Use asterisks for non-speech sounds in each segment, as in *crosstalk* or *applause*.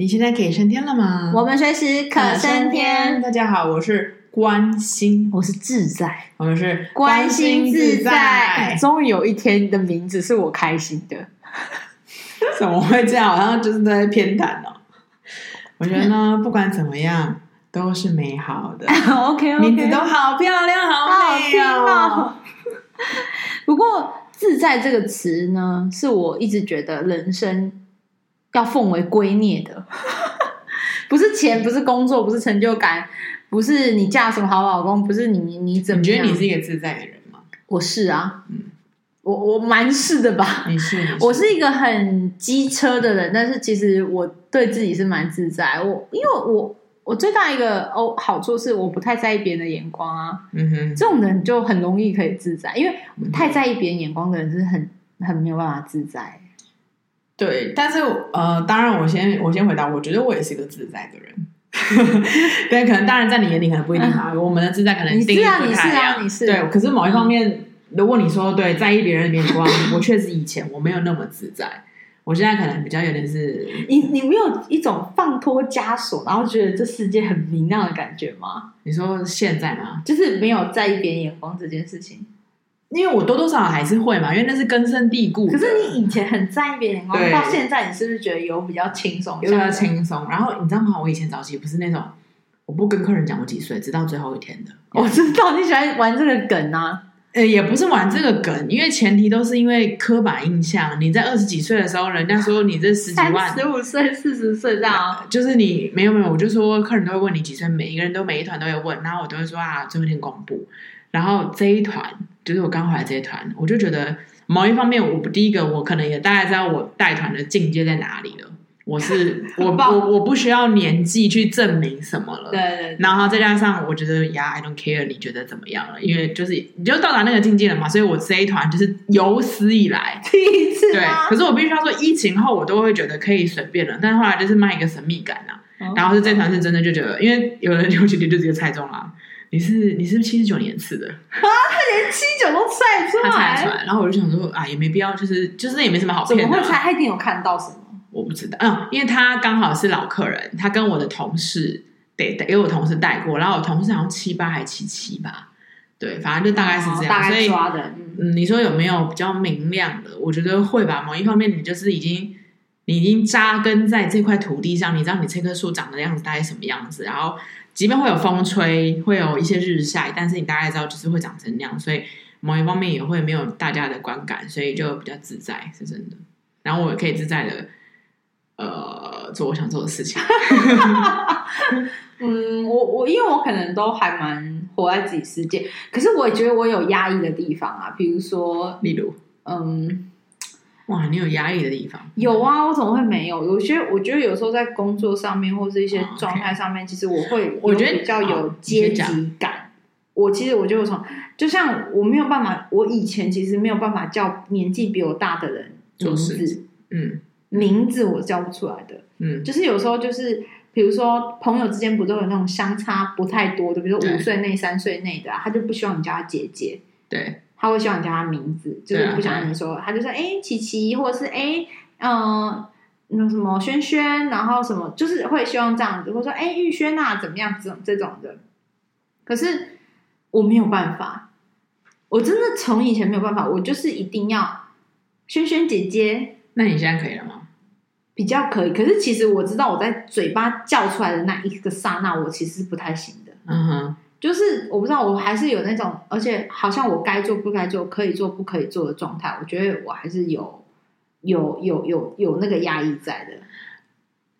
你现在可以升天了吗？我们随时可升天。大家好，我是关心，我是自在，我们是关心自在。终于有一天的名字是我开心的，*laughs* 怎么会这样？好像就是在偏袒呢。我觉得呢，*laughs* 不管怎么样，都是美好的。*laughs* OK，, okay. 名字都好漂亮，好美哦。不过“自在”这个词呢，是我一直觉得人生要奉为圭臬的，*laughs* 不是钱，不是工作，不是成就感，不是你嫁什么好老公，不是你你怎么？你觉得你是一个自在的人吗？我是啊，嗯，我我蛮是的吧。你是，你是，我是一个很机车的人，但是其实我对自己是蛮自在。我因为我。我最大一个哦好处是我不太在意别人的眼光啊，嗯哼，这种人就很容易可以自在，因为太在意别人眼光的人是很很没有办法自在。对，但是呃，当然我先我先回答，我觉得我也是一个自在的人，*laughs* 对，可能当然在你眼里可能不一定啊，我们的自在可能定义不太一样，你是对，可是某一方面，如果你说对在意别人的眼光，我确实以前我没有那么自在。我现在可能比较有点是，你你没有一种放脱枷锁，然后觉得这世界很明亮的感觉吗？你说现在吗？就是没有在意别人眼光这件事情，因为我多多少少还是会嘛，因为那是根深蒂固。可是你以前很在意别人眼光，到现在你是不是觉得有比较轻松？有比较轻松。然后你知道吗？我以前早期不是那种，我不跟客人讲我几岁，直到最后一天的。我知道你喜欢玩这个梗啊。呃，也不是玩这个梗，因为前提都是因为刻板印象。你在二十几岁的时候，人家说你这十几万，十五岁、四十岁这样，就是你没有没有，我就说客人都会问你几岁，每一个人都每一团都会问，然后我都会说啊，最后一天公布。然后这一团就是我刚回来这一团，我就觉得某一方面，我第一个我可能也大概知道我带团的境界在哪里了。我是 *laughs* 我我我不需要年纪去证明什么了，对，对对，然后再加上我觉得呀，I don't care，你觉得怎么样了？因为就是你就到达那个境界了嘛，所以我这一团就是有史以来 *laughs* 第一次。对，可是我必须要说，疫情后我都会觉得可以随便了，但是后来就是卖一个神秘感啊。哦、然后是这团是真的就觉得，因为有人 *laughs* 有几天就直接猜中了，你是你是不是七十九年次的啊？他连七九都猜出来，他猜出来，然后我就想说啊，也没必要，就是就是也没什么好骗的、啊。怎么会猜？他一定有看到什么？我不知道，嗯，因为他刚好是老客人，他跟我的同事得得给我同事带过，然后我同事好像七八还七七吧，对，反正就大概是这样，哦、大概抓的，嗯，嗯，你说有没有比较明亮的？我觉得会吧。某一方面，你就是已经你已经扎根在这块土地上，你知道你这棵树长的样子大概什么样子，然后即便会有风吹，会有一些日晒，但是你大概知道就是会长成那样，所以某一方面也会没有大家的观感，所以就比较自在，是真的。然后我也可以自在的。呃，做我想做的事情。*laughs* 嗯，我我因为我可能都还蛮活在自己世界，可是我也觉得我有压抑的地方啊，比如说，例如，嗯，哇，你有压抑的地方？有啊，我怎么会没有？有些我觉得有时候在工作上面或是一些状态上面，哦 okay、其实我会，我觉得比较有阶级感。我其实我就从，就像我没有办法，我以前其实没有办法叫年纪比我大的人名字，嗯。名字我叫不出来的，嗯，就是有时候就是，比如说朋友之间不都有那种相差不太多的，比如说五岁内、三岁内的，他就不希望你叫他姐姐，对，他会希望你叫他名字，就是不想让你说，他就说哎，琪琪，或者是哎，嗯，那什么轩轩，然后什么，就是会希望这样子，或者说哎，玉轩啊，怎么样，这种这种的。可是我没有办法，我真的从以前没有办法，我就是一定要轩轩姐姐。那你现在可以了吗？比较可以，可是其实我知道我在嘴巴叫出来的那一个刹那，我其实是不太行的。嗯哼，就是我不知道，我还是有那种，而且好像我该做不该做，可以做不可以做的状态。我觉得我还是有有有有有那个压抑在的。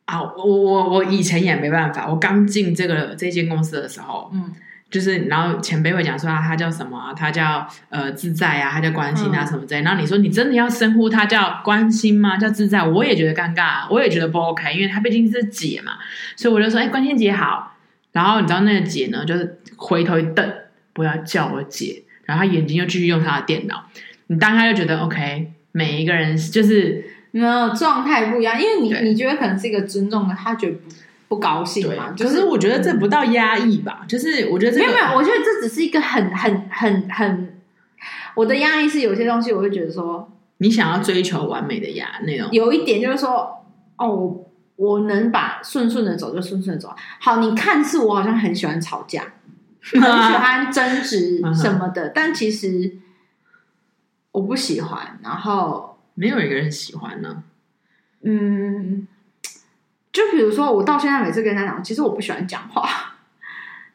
啊，我我我以前也没办法，我刚进这个这间公司的时候，嗯。就是，然后前辈会讲说啊，他叫什么啊？他叫呃自在啊，他叫关心啊什么之类。然后你说你真的要称呼他叫关心吗？叫自在，我也觉得尴尬，我也觉得不 OK，因为他毕竟是姐嘛。所以我就说，哎，关心姐好。然后你知道那个姐呢，就是回头一瞪，不要叫我姐。然后他眼睛又继续用他的电脑。你当下就觉得 OK，每一个人就是没有状态不一样，因为你你觉得可能是一个尊重的，他觉得不。不高兴嘛？可是我觉得这不到压抑吧，就是我觉得这个、没有没有，我觉得这只是一个很很很很，我的压抑是有些东西，我会觉得说，你想要追求完美的压那种，有一点就是说，哦，我能把顺顺的走就顺顺的走。好，你看似我好像很喜欢吵架，*laughs* 很喜欢争执什么的，但其实我不喜欢。然后没有一个人喜欢呢。嗯，就比如说，我到现在每次跟他讲，其实我不喜欢讲话。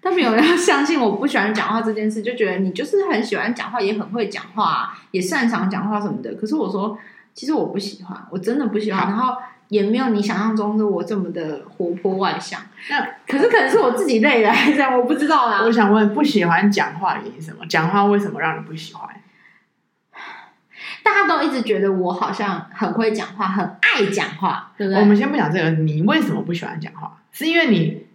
但没有人要相信我不喜欢讲话这件事，就觉得你就是很喜欢讲话，也很会讲话，也擅长讲话什么的。可是我说，其实我不喜欢，我真的不喜欢。然后也没有你想象中的我这么的活泼外向。那可是可能是我自己累了，还是我不知道啦。我想问，不喜欢讲话原因什么？讲话为什么让你不喜欢？大家都一直觉得我好像很会讲话，很爱讲话，对不对？我们先不讲这个，你为什么不喜欢讲话？是因为你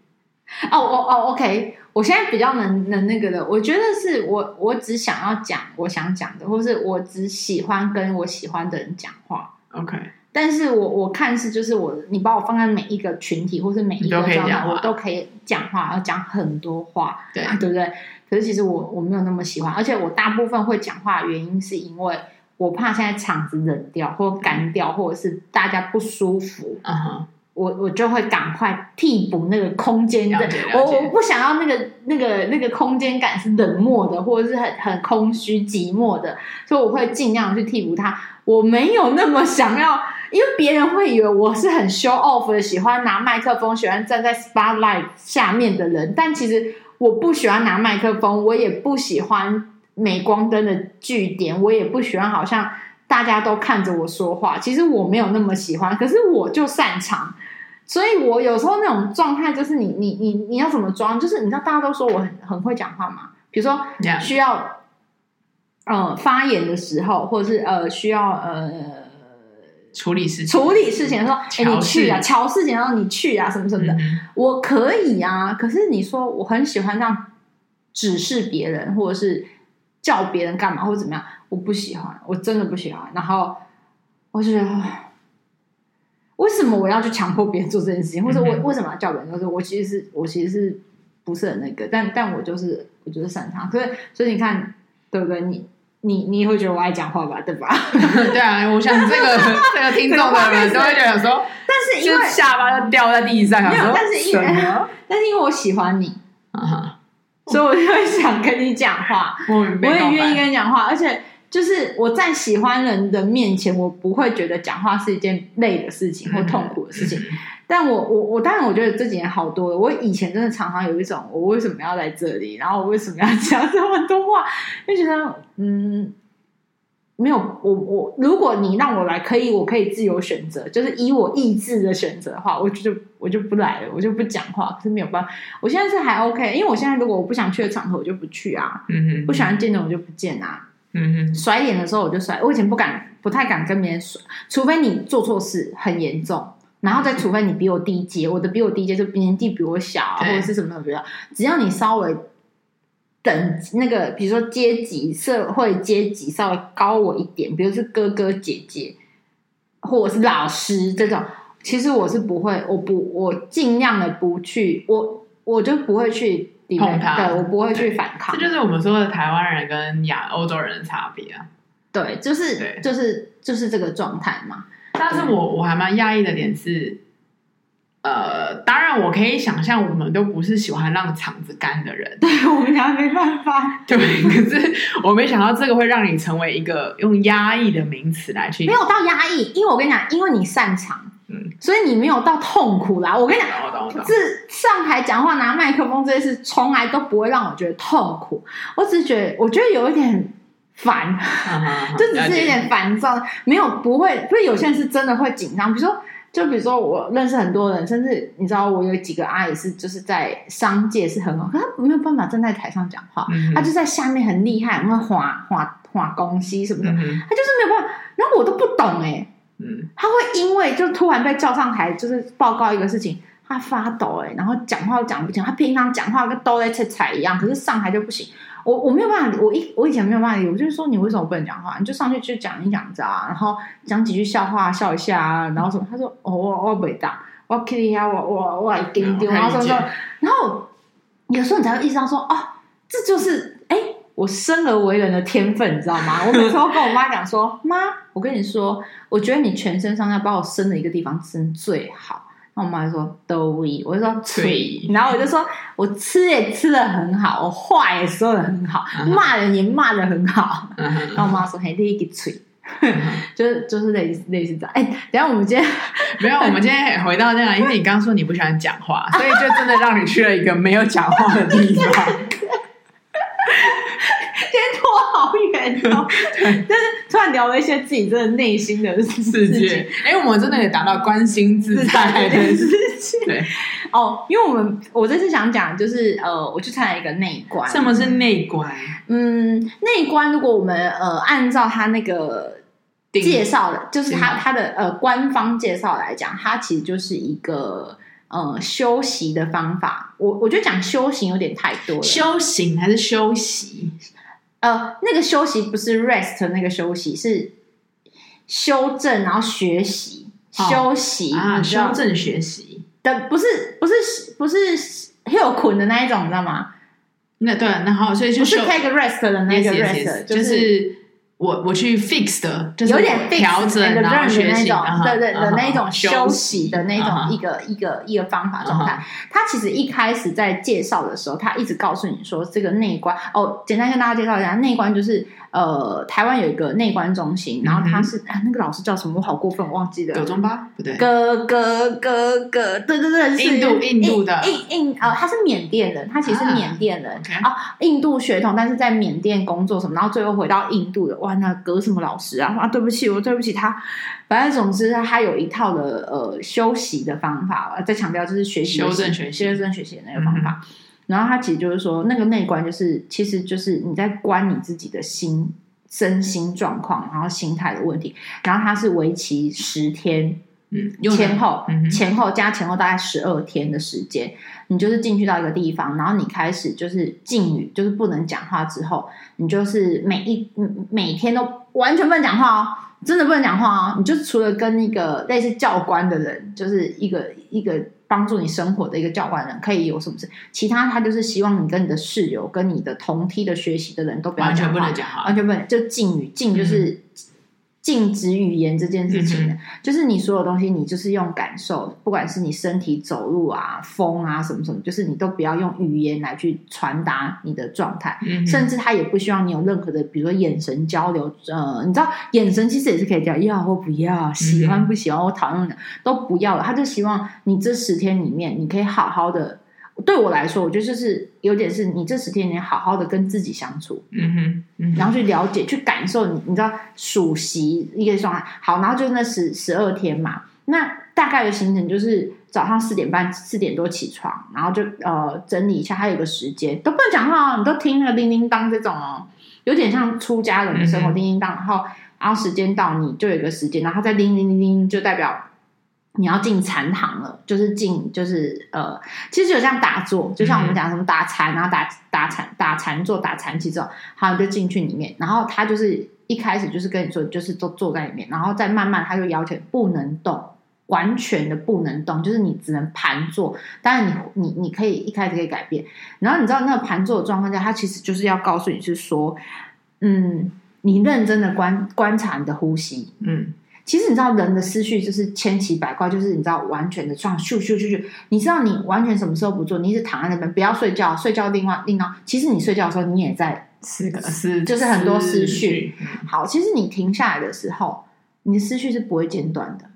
哦，我哦，OK。我现在比较能能那个的，我觉得是我我只想要讲我想讲的，或是我只喜欢跟我喜欢的人讲话。OK，但是我我看是就是我你把我放在每一个群体或是每一个状态，我都可以讲话，要讲很多话，对对不对？可是其实我我没有那么喜欢，而且我大部分会讲话的原因是因为我怕现在场子冷掉或干掉，或者是大家不舒服。嗯哼。我我就会赶快替补那个空间的，我我不想要那个那个那个空间感是冷漠的，或者是很很空虚寂寞的，所以我会尽量去替补它。我没有那么想要，因为别人会以为我是很 show off 的，喜欢拿麦克风，喜欢站在 spotlight 下面的人。但其实我不喜欢拿麦克风，我也不喜欢镁光灯的据点，我也不喜欢好像大家都看着我说话。其实我没有那么喜欢，可是我就擅长。所以，我有时候那种状态就是你，你，你，你要怎么装？就是你知道，大家都说我很很会讲话嘛。比如说，需要.呃发言的时候，或者是呃需要呃处理事情、处理事情的时候，哎事，你去啊，乔事情，然后你去啊，什么什么的，嗯、我可以啊。可是你说我很喜欢这样指示别人，或者是叫别人干嘛，或者怎么样，我不喜欢，我真的不喜欢。然后我就觉得。为什么我要去强迫别人做这件事情，或者我为什么要叫别人？就是我其实是我其实是不是很那个，但但我就是我就是擅长，所以所以你看，对不对？你你你也会觉得我爱讲话吧？对吧？*laughs* 对啊，我想这个 *laughs* 这个听众的人都会觉得说，*laughs* 但是因为下巴就掉在地上，没有，但是因为但是因为我喜欢你啊，所以我就会想跟你讲话，我也愿意跟你讲话，而且。就是我在喜欢人的面前，我不会觉得讲话是一件累的事情或痛苦的事情。但我我我当然我觉得这几年好多了。我以前真的常常有一种，我为什么要在这里？然后我为什么要 *laughs* 讲这么多话？就觉得嗯，没有我我，如果你让我来，可以我可以自由选择，就是以我意志的选择的话，我就我就不来了，我就不讲话。可是没有办法，我现在是还 OK，因为我现在如果我不想去的场合，我就不去啊。嗯哼，不喜欢见的我就不见啊。嗯哼，甩脸的时候我就甩。我以前不敢，不太敢跟别人甩，除非你做错事很严重，然后再除非你比我低阶，我的比我低阶就年纪比我小啊，或者是什么什么的。只要你稍微等那个，比如说阶级、社会阶级稍微高我一点，比如是哥哥姐姐，或者是老师这种，其实我是不会，我不，我尽量的不去，我我就不会去。碰他，对，我不会去反抗。这就是我们说的台湾人跟亚欧洲人的差别啊。对，就是就是就是这个状态嘛。但是我我还蛮讶异的点是，呃，当然我可以想象，我们都不是喜欢让场子干的人。对，我们俩没办法。*laughs* 对，可是我没想到这个会让你成为一个用压抑的名词来去。没有到压抑，因为我跟你讲，因为你擅长。嗯，所以你没有到痛苦啦。我跟你讲，是上台讲话拿麦克风这件事，从来都不会让我觉得痛苦。我只是觉得，我觉得有一点烦，就只是有点烦躁。没有，不会，所以有些人是真的会紧张。比如说，就比如说，我认识很多人，甚至你知道，我有几个阿姨是就是在商界是很好，可他没有办法站在台上讲话，他就在下面很厉害，会画画画公西什么的，他就是没有办法。然后我都不懂哎。嗯，他会因为就突然被叫上台，就是报告一个事情，她发抖哎、欸，然后讲话都讲不清。她平常讲话跟都在切彩一样，可是上台就不行。我我没有办法，我一我以前没有办法理，我就是说你为什么不能讲话？你就上去去讲一讲子啊，然后讲几句笑话笑一下啊，然后什么？他说哦我我不会讲，我 Kitty 呀，我我我来丢丢，然后说说，然后有时候你才会意识到说哦，这就是哎。欸我生而为人的天分，你知道吗？我每次都跟我妈讲说：“ *laughs* 妈，我跟你说，我觉得你全身上下把我生的一个地方生最好。然后我妈就说都会，我就说吹，然后我就说我吃也吃的很好，我话也说的很好，骂人也骂的很好。然后我妈说嘿，第一个吹，就是就是类似类似这样。哎，等下我们今天 *laughs* 没有，我们今天回到那样，因为你刚刚说你不喜欢讲话，所以就真的让你去了一个没有讲话的地方。*laughs* 远哦，但是突然聊了一些自己真的内心的世界。哎，我们真的也达到关心自在的事情。对哦，因为我们我这次想讲就是呃，我去参加一个内观。什么是内观？嗯，内观如果我们呃按照他那个介绍的，就是他他的呃官方介绍来讲，它其实就是一个呃修习的方法。我我觉得讲修行有点太多了，修行还是修习？呃，那个休息不是 rest 那个休息，是修正，然后学习、哦、休息啊，修正学习的，不是不是不是 heel 捆的那一种，你知道吗？那对，然后所以就不是 take rest 的那个 rest，、yes, yes, yes, 就是。我我去 fix 的，就是有点调整然后学习，对对的那一种休息的那种一个一个一个方法状态。他其实一开始在介绍的时候，他一直告诉你说，这个内观哦，简单跟大家介绍一下，内观就是呃，台湾有一个内观中心，然后他是那个老师叫什么？我好过分，我忘记了。葛中巴不对，葛葛葛葛，对对对，是印度印度的印印呃，他是缅甸人，他其实是缅甸人啊，印度血统，但是在缅甸工作什么，然后最后回到印度的。那隔什么老师啊？啊，对不起，我对不起他。反正总之，他有一套的呃休息的方法。再强调，就是学习修正学习、修正学习的那个方法。嗯、然后他其实就是说，那个内观就是，其实就是你在观你自己的心、身心状况，然后心态的问题。然后他是为期十天，嗯，前后、嗯、前后加前后大概十二天的时间。你就是进去到一个地方，然后你开始就是禁语，就是不能讲话。之后，你就是每一每天都完全不能讲话哦，真的不能讲话哦。你就是除了跟一个类似教官的人，就是一个一个帮助你生活的一个教官人，可以有什么事？其他他就是希望你跟你的室友、跟你的同梯的学习的人都不要讲话，完全不能讲话，完全不能就禁语，禁就是。嗯禁止语言这件事情，嗯、就是你所有东西，你就是用感受，不管是你身体走路啊、风啊什么什么，就是你都不要用语言来去传达你的状态，嗯、甚至他也不希望你有任何的，比如说眼神交流。呃，你知道，眼神其实也是可以讲要或不要，喜欢不喜欢，我讨厌的都不要了。他就希望你这十天里面，你可以好好的。对我来说，我觉得就是有点是你这十天你好好的跟自己相处，嗯哼，嗯哼，然后去了解、去感受你，你知道暑习一个状态。好，然后就是那十十二天嘛，那大概的行程就是早上四点半、四点多起床，然后就呃整理一下，还有个时间都不能讲话哦，你都听那个叮叮当这种哦，有点像出家人的生活，叮叮当，然后然后时间到你就有一个时间，然后再叮叮叮叮，就代表。你要进禅堂了，就是进，就是呃，其实有像打坐，就像我们讲什么打禅啊，打打禅、打禅坐、打禅期之后，好，你就进去里面。然后他就是一开始就是跟你说，就是都坐在里面，然后再慢慢他就要求不能动，完全的不能动，就是你只能盘坐。当然你你你可以一开始可以改变。然后你知道那个盘坐的状况下，他其实就是要告诉你是说，嗯，你认真的观观察你的呼吸，嗯。其实你知道人的思绪就是千奇百怪，就是你知道完全的这样咻咻咻咻。你知道你完全什么时候不做？你一直躺在那边，不要睡觉，睡觉另外另外。其实你睡觉的时候，你也在思思，*laughs* 就是很多思绪。好，其实你停下来的时候，你的思绪是不会间断的。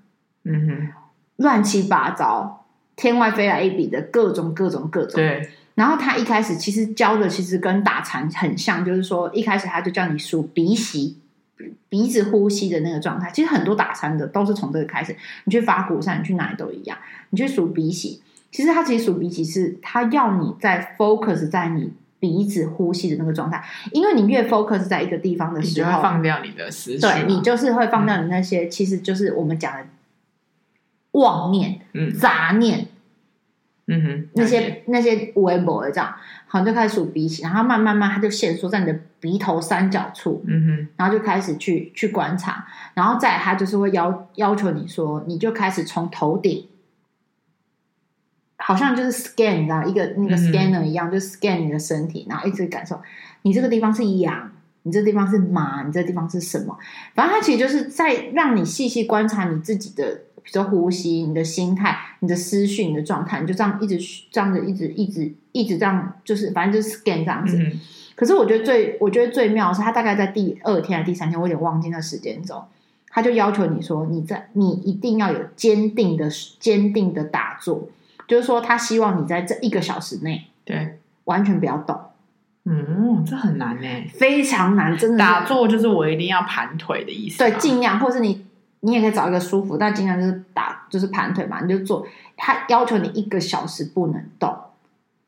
嗯哼，乱七八糟，天外飞来一笔的各种各种各种。对。然后他一开始其实教的其实跟打禅很像，就是说一开始他就叫你数鼻息。鼻子呼吸的那个状态，其实很多打禅的都是从这个开始。你去法鼓山，你去哪里都一样。你去数鼻息，其实它其实数鼻息是它要你在 focus 在你鼻子呼吸的那个状态，因为你越 focus 在一个地方的时候，你就会放掉你的思绪，对，你就是会放掉你那些，嗯、其实就是我们讲的妄念、嗯、杂念。嗯哼，那些那些微博这样，好像就开始数鼻息，然后慢慢慢，它就限缩在你的鼻头三角处。嗯哼，然后就开始去去观察，然后再他就是会要要求你说，你就开始从头顶，好像就是 scan，你知道，一个那个 scanner 一样，嗯、就 scan 你的身体，然后一直感受你这个地方是痒，你这个地方是麻，你这个地方是什么？反正它其实就是在让你细细观察你自己的。比如说呼吸、你的心态、你的思绪、你的状态，你就这样一直这样子，一直一直一直这样，就是反正就是 scan 这样子。嗯、可是我觉得最我觉得最妙的是，他大概在第二天还是第三天，我有点忘记那时间轴，他就要求你说，你在你一定要有坚定的坚定的打坐，就是说他希望你在这一个小时内，对，完全不要动。嗯，这很难呢，非常难，真的。打坐就是我一定要盘腿的意思。对，尽量，或是你，你也可以找一个舒服，但经常就是打，就是盘腿嘛，你就做。他要求你一个小时不能动，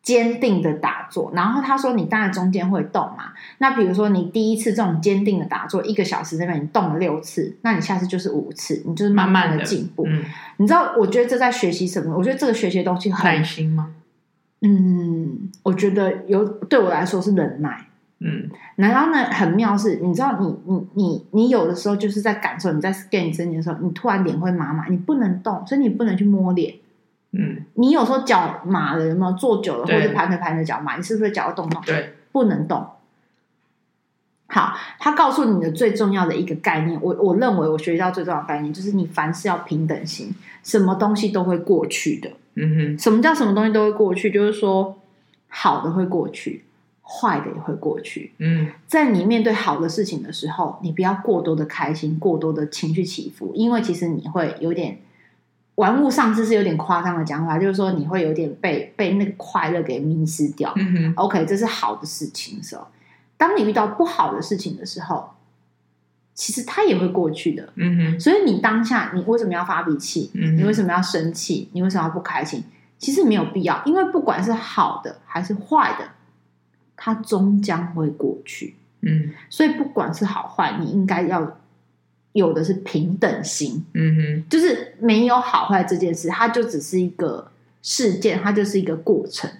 坚定的打坐。然后他说，你当然中间会动嘛。那比如说你第一次这种坚定的打坐，一个小时这边你动了六次，那你下次就是五次，你就是慢慢的进步。嗯，你知道，我觉得这在学习什么？我觉得这个学习的东西很耐心吗？嗯，我觉得有对我来说是忍耐。嗯，然后呢，很妙是，你知道你，你你你你有的时候就是在感受，你在 scan 身体的时候，你突然脸会麻麻，你不能动，所以你不能去摸脸。嗯，你有时候脚麻了，有没有坐久了或者盘腿盘着脚麻？你是不是脚要动动？对，不能动。好，他告诉你的最重要的一个概念，我我认为我学到最重要的概念就是，你凡事要平等心，什么东西都会过去的。嗯哼，什么叫什么东西都会过去？就是说，好的会过去，坏的也会过去。嗯，在你面对好的事情的时候，你不要过多的开心，过多的情绪起伏，因为其实你会有点玩物丧志，是有点夸张的讲法，就是说你会有点被被那个快乐给迷失掉。嗯哼，OK，这是好的事情的时候。当你遇到不好的事情的时候，其实它也会过去的。嗯哼，所以你当下你为什么要发脾气？嗯，你为什么要生气？你为什么要不开心？其实没有必要，因为不管是好的还是坏的，它终将会过去。嗯，所以不管是好坏，你应该要有的是平等心。嗯哼，就是没有好坏这件事，它就只是一个事件，它就是一个过程。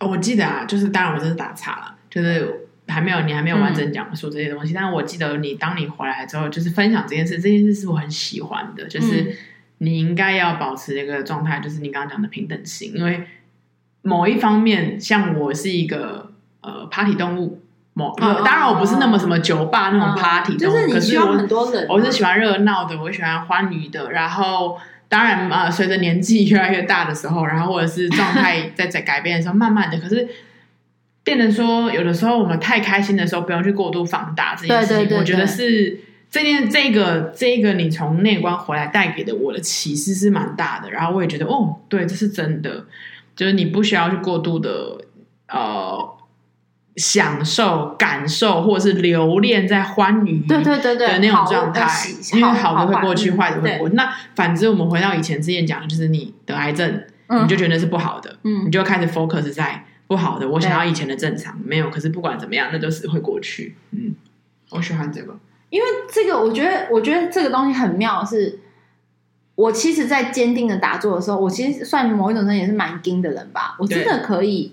哦，我记得啊，就是当然我真是打岔了。就是还没有，你还没有完整讲述这些东西。嗯、但是我记得你当你回来之后，就是分享这件事，这件事是我很喜欢的。就是你应该要保持一个状态，就是你刚刚讲的平等心。因为某一方面，像我是一个呃 party 动物，某、哦、当然我不是那么什么酒吧那种 party 动物，就是你需要很多人，我是喜欢热闹的，我喜欢欢愉的。然后当然啊，随着年纪越来越大的时候，然后或者是状态在在改变的时候，慢慢的，可是。变得说，有的时候我们太开心的时候，不用去过度放大这件事情。对对对对，我觉得是这件这个这个你从内观回来带给的我的启示是蛮大的。然后我也觉得，哦，对，这是真的，就是你不需要去过度的呃享受、感受，或者是留恋在欢愉对对对对的那种状态，因为好的会过去，坏的会过去。那反之，我们回到以前之前讲的，就是你得癌症，嗯、你就觉得是不好的，嗯，你就开始 focus 在。不好的，我想要以前的正常，没有。可是不管怎么样，那都是会过去。嗯，我喜欢这个，因为这个，我觉得，我觉得这个东西很妙是。是我其实，在坚定的打坐的时候，我其实算某一种人也是蛮精的人吧。我真的可以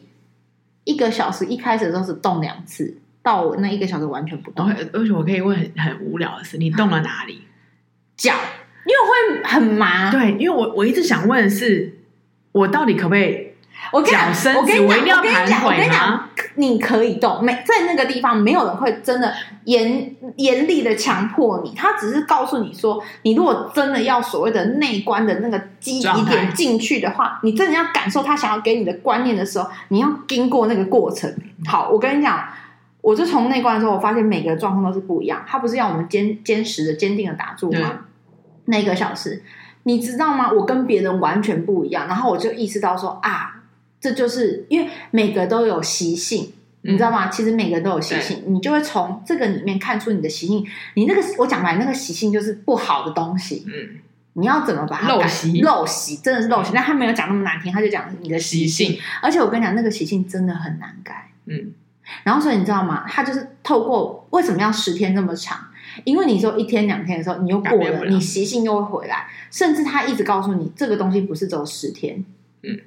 一个小时一开始的时候是动两次，到我那一个小时完全不动。而且我可以问很很无聊的事，你动了哪里？脚，因为会很麻。对，因为我我一直想问的是，我到底可不可以？我跟你讲，我跟你讲，我跟你讲，我跟你讲，你可以动，没在那个地方，没有人会真的严严厉的强迫你，他只是告诉你说，你如果真的要所谓的内观的那个积极点进去的话，你真的要感受他想要给你的观念的时候，你要经过那个过程。好，我跟你讲，我就从内观的时候，我发现每个状况都是不一样。他不是要我们坚坚实的、坚定的打住吗？那个小时，你知道吗？我跟别人完全不一样，然后我就意识到说啊。这就是因为每个都有习性，嗯、你知道吗？其实每个都有习性，你就会从这个里面看出你的习性。你那个我讲白，那个习性就是不好的东西。嗯，你要怎么把它改？陋习，陋习真的是陋习。嗯、但他没有讲那么难听，他就讲你的习性。习性而且我跟你讲，那个习性真的很难改。嗯，然后所以你知道吗？他就是透过为什么要十天这么长？因为你说一天两天的时候，你又过了，了你习性又会回来。甚至他一直告诉你，这个东西不是只有十天。嗯。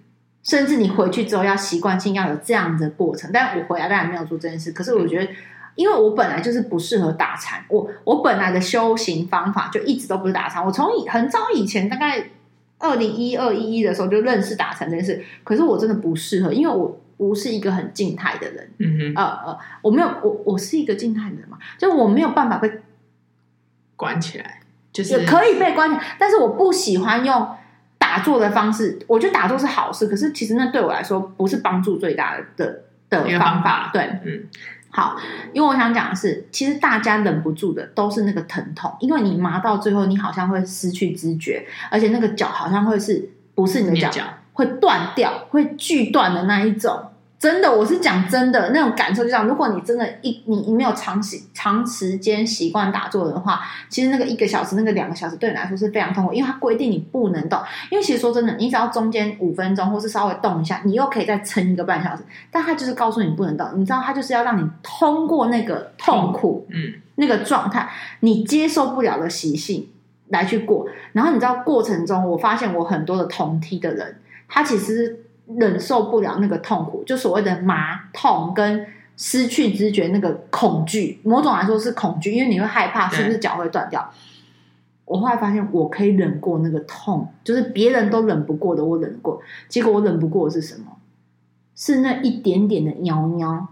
甚至你回去之后要习惯性要有这样的过程，但我回来当然没有做这件事。可是我觉得，因为我本来就是不适合打禅，我我本来的修行方法就一直都不是打禅。我从很早以前，大概二零一二一一的时候就认识打禅这件事。可是我真的不适合，因为我不是一个很静态的人。嗯哼，呃呃，我没有，我我是一个静态的人嘛，就我没有办法被关起来。就是可以被关起来，但是我不喜欢用打坐的方式。我觉得打坐是好事，可是其实那对我来说不是帮助最大的的的方法。对，嗯。好，因为我想讲的是，其实大家忍不住的都是那个疼痛，因为你麻到最后，你好像会失去知觉，而且那个脚好像会是不是你的脚，会断掉、会锯断的那一种。真的，我是讲真的，那种感受就像，如果你真的一你你没有长时长时间习惯打坐的话，其实那个一个小时、那个两个小时对你来说是非常痛苦，因为它规定你不能动。因为其实说真的，你只要中间五分钟或是稍微动一下，你又可以再撑一个半小时。但它就是告诉你不能动，你知道，它就是要让你通过那个痛苦，嗯，那个状态，你接受不了的习性来去过。然后你知道过程中，我发现我很多的同梯的人，他其实。忍受不了那个痛苦，就所谓的麻痛跟失去知觉那个恐惧，某种来说是恐惧，因为你会害怕是不是脚会断掉。我后来发现我可以忍过那个痛，就是别人都忍不过的，我忍过。结果我忍不过的是什么？是那一点点的尿尿，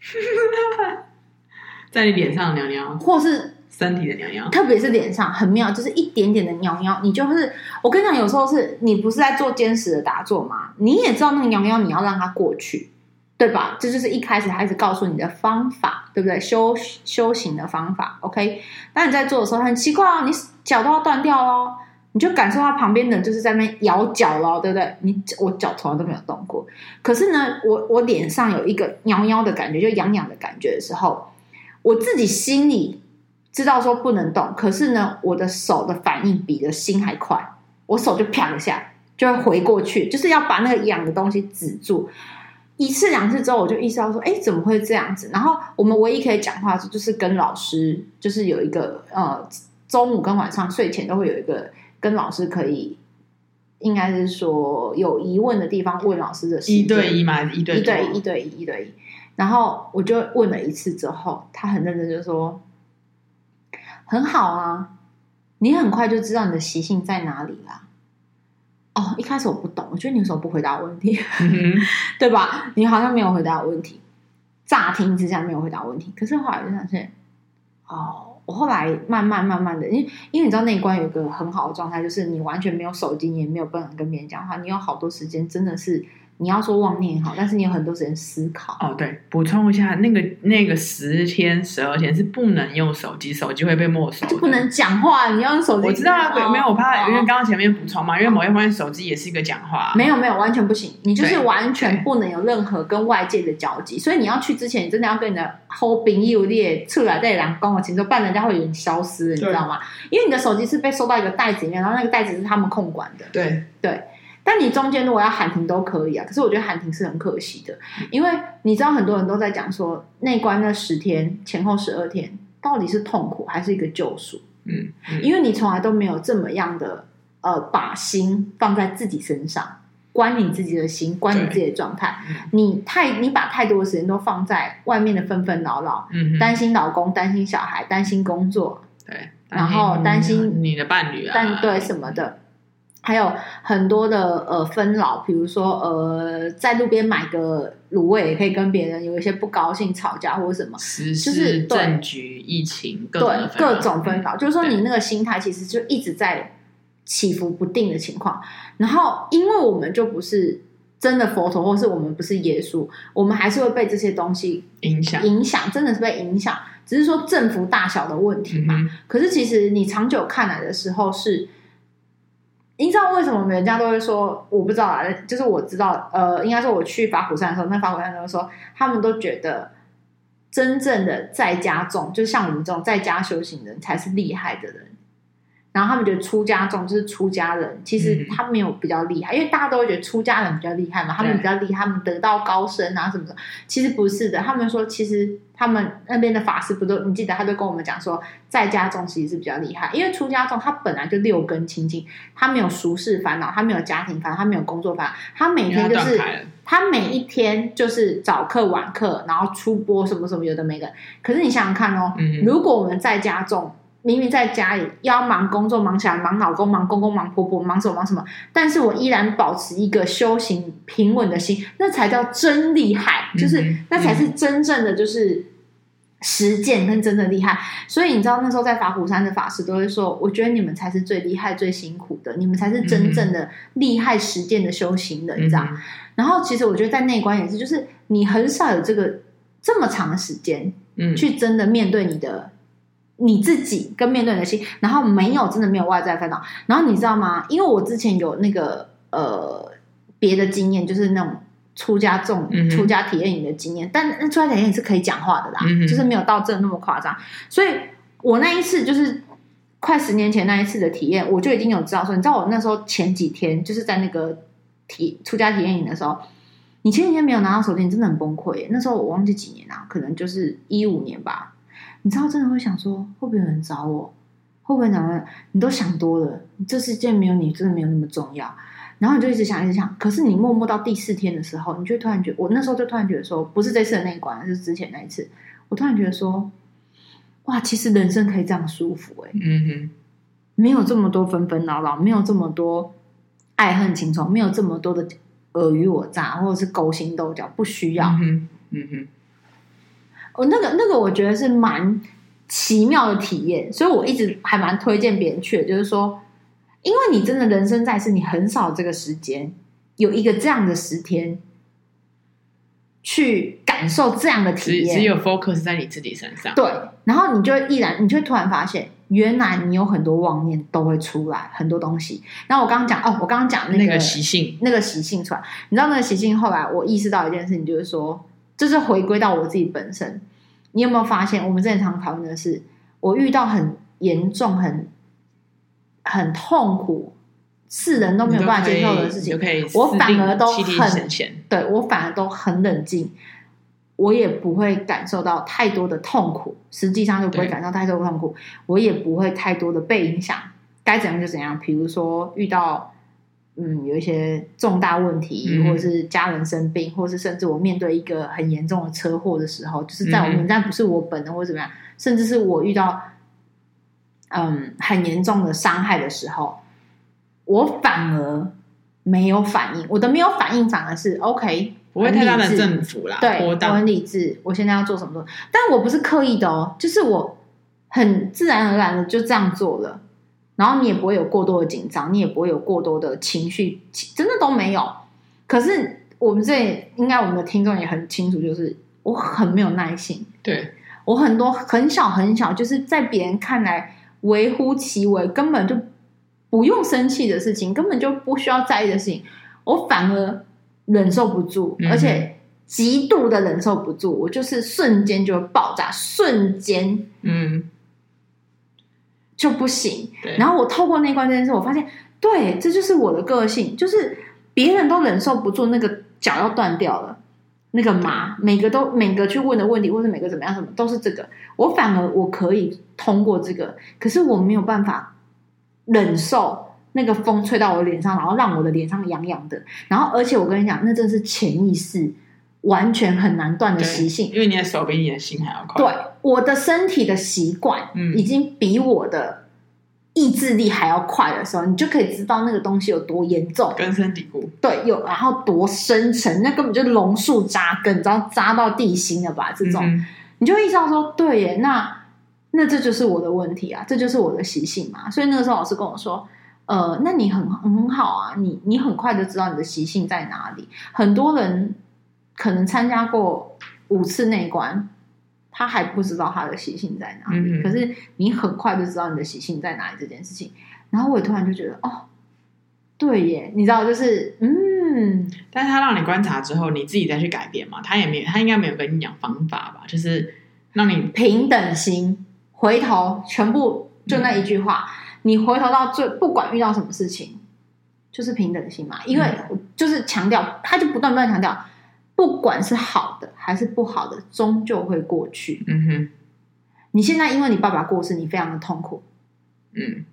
*laughs* 在你脸上尿尿，或是。身体的娘娘，特别是脸上很妙，就是一点点的娘娘。你就是我跟你讲，有时候是你不是在做坚实的打坐吗？你也知道那个娘娘，你要让它过去，对吧？这就是一开始开始告诉你的方法，对不对？修修行的方法，OK。当你在做的时候，很奇怪哦，你脚都要断掉咯，你就感受到旁边的人就是在那边摇脚咯，对不对？你我脚从来都没有动过，可是呢，我我脸上有一个娘娘的感觉，就痒痒的感觉的时候，我自己心里。知道说不能动，可是呢，我的手的反应比的心还快，我手就啪一下就会回过去，就是要把那个痒的东西止住。一次两次之后，我就意识到说，哎，怎么会这样子？然后我们唯一可以讲话的就是跟老师，就是有一个呃，中午跟晚上睡前都会有一个跟老师可以，应该是说有疑问的地方问老师的。一对一嘛，一对一对一对一一对一。然后我就问了一次之后，他很认真就说。很好啊，你很快就知道你的习性在哪里啦。哦，一开始我不懂，我觉得你为什么不回答问题？嗯、*laughs* 对吧？你好像没有回答我问题，乍听之下没有回答问题。可是后来就想说，哦，我后来慢慢慢慢的，因为因为你知道那一关有一个很好的状态，就是你完全没有手机，你也没有办法跟别人讲话，你有好多时间，真的是。你要说妄念好，但是你有很多时间思考。哦，对，补充一下，那个那个十天十二天是不能用手机，手机会被没收，就不能讲话。你要用手机，我知道啊，对，没有，我怕，因为刚刚前面补充嘛，因为某一方面手机也是一个讲话。没有没有，完全不行，你就是完全不能有任何跟外界的交集。所以你要去之前，你真的要跟你的后兵友列出来在两公的情，不然人家会有点消失，你知道吗？因为你的手机是被收到一个袋子里面，然后那个袋子是他们控管的。对对。但你中间如果要喊停都可以啊，可是我觉得喊停是很可惜的，因为你知道很多人都在讲说内观那十天前后十二天到底是痛苦还是一个救赎？嗯，嗯，因为你从来都没有这么样的呃把心放在自己身上，关你自己的心，关你自己的状态。你太你把太多的时间都放在外面的纷纷扰扰，嗯，担心老公，担心小孩，担心工作，对，然后担心你的伴侣啊，但对什么的。还有很多的呃分老，比如说呃，在路边买个卤味，也可以跟别人有一些不高兴、吵架或者什么，就是政局、疫情，对各种分老。就是说，你那个心态其实就一直在起伏不定的情况。然后，因为我们就不是真的佛陀，或是我们不是耶稣，我们还是会被这些东西影响，影响真的是被影响。只是说政府大小的问题嘛。嗯、可是，其实你长久看来的时候是。你知道为什么人家都会说？我不知道啊，就是我知道，呃，应该说我去法鼓山的时候，那法鼓山都说，他们都觉得真正的在家众，就像我们这种在家修行的人才是厉害的人。然后他们觉得出家众就是出家人，其实他没有比较厉害，嗯、因为大家都会觉得出家人比较厉害嘛，他们比较厉害，他们得道高深啊什么的。其实不是的，他们说其实他们那边的法师不都，你记得他都跟我们讲说，在家众其实是比较厉害，因为出家众他本来就六根清净，他没有俗世烦恼，他没有家庭烦恼，他没有工作烦恼，他每天就是他每一天就是早课晚课，然后出播什么什么有的没的。可是你想想看哦，嗯、如果我们在家众。明明在家里要忙工作、忙起来、忙老公、忙公公、忙婆婆、忙什么忙什么，但是我依然保持一个修行平稳的心，那才叫真厉害，就是那才是真正的就是实践跟真的厉害。所以你知道那时候在法鼓山的法师都会说，我觉得你们才是最厉害、最辛苦的，你们才是真正的厉害实践的修行的，你知道。然后其实我觉得在内观也是，就是你很少有这个这么长的时间，嗯，去真的面对你的。你自己跟面对你的心，然后没有真的没有外在烦恼，然后你知道吗？因为我之前有那个呃别的经验，就是那种出家众、嗯、出家体验营的经验，但那出家体验营是可以讲话的啦，嗯、就是没有到这那么夸张。所以我那一次就是快十年前那一次的体验，我就已经有知道说，你知道我那时候前几天就是在那个体出家体验营的时候，你前几天没有拿到手机，你真的很崩溃。那时候我忘记几年了，可能就是一五年吧。你知道，真的会想说，会不会有人找我？会不会哪个？你都想多了，这世界没有你，真的没有那么重要。然后你就一直想，一直想。可是你默默到第四天的时候，你就突然觉得，我那时候就突然觉得说，不是这次的那一关，是之前那一次。我突然觉得说，哇，其实人生可以这样舒服哎、欸，嗯哼，没有这么多纷纷扰扰，没有这么多爱恨情仇，没有这么多的尔虞我诈，或者是勾心斗角，不需要，嗯哼。嗯哼哦，那个那个，我觉得是蛮奇妙的体验，所以我一直还蛮推荐别人去的。就是说，因为你真的人生在世，你很少这个时间有一个这样的十天去感受这样的体验，只有 focus 在你自己身上。对，然后你就毅然，你就会突然发现，原来你有很多妄念都会出来，很多东西。然后我刚刚讲，哦，我刚刚讲那个、那个习性，那个习性出来，你知道那个习性，后来我意识到一件事情，就是说。就是回归到我自己本身，你有没有发现？我们之前常讨论的是，我遇到很严重、很很痛苦、世人都没有办法接受的事情，我反而都很对我反而都很冷静，我也不会感受到太多的痛苦，实际上就不会感受太多的痛苦，我也不会太多的被影响，该怎样就怎样。比如说遇到。嗯，有一些重大问题，或者是家人生病，嗯、或是甚至我面对一个很严重的车祸的时候，就是在我们，但不是我本人或者怎么样，甚至是我遇到嗯很严重的伤害的时候，我反而没有反应。我的没有反应，反而是 OK，不会太大的政府啦。对，我很理智。我现在要做什么做，但我不是刻意的哦，就是我很自然而然的就这样做了。然后你也不会有过多的紧张，你也不会有过多的情绪，真的都没有。可是我们这应该我们的听众也很清楚，就是我很没有耐性。对，我很多很小很小，就是在别人看来微乎其微，根本就不用生气的事情，根本就不需要在意的事情，我反而忍受不住，嗯、而且极度的忍受不住，我就是瞬间就会爆炸，瞬间，嗯。就不行。然后我透过那关这件事，我发现，对，这就是我的个性，就是别人都忍受不住那个脚要断掉了，那个麻，每个都每个去问的问题，或是每个怎么样，什么都是这个。我反而我可以通过这个，可是我没有办法忍受那个风吹到我脸上，然后让我的脸上痒痒的。然后，而且我跟你讲，那真是潜意识。完全很难断的习性，因为你的手比你的心还要快。对，我的身体的习惯，嗯，已经比我的意志力还要快的时候，嗯，你就可以知道那个东西有多严重，根深蒂固。对，有然后多深沉，那根本就龙树扎根，你知道扎到地心了吧？这种，嗯，你就意识到说，对耶，那那这就是我的问题啊，这就是我的习性嘛。所以那个时候老师跟我说，呃，那你很很好啊，你你很快就知道你的习性在哪里。很多人。可能参加过五次内观，他还不知道他的习性在哪里。可是你很快就知道你的习性在哪里这件事情。然后我也突然就觉得，哦，对耶，你知道，就是嗯。但是他让你观察之后，你自己再去改变嘛？他也没有，他应该没有跟你讲方法吧？就是让你平等心，回头全部就那一句话，嗯、你回头到最，不管遇到什么事情，就是平等心嘛。因为就是强调，他就不断不断强调。不管是好的还是不好的，终究会过去。嗯哼，你现在因为你爸爸过世，你非常的痛苦。嗯，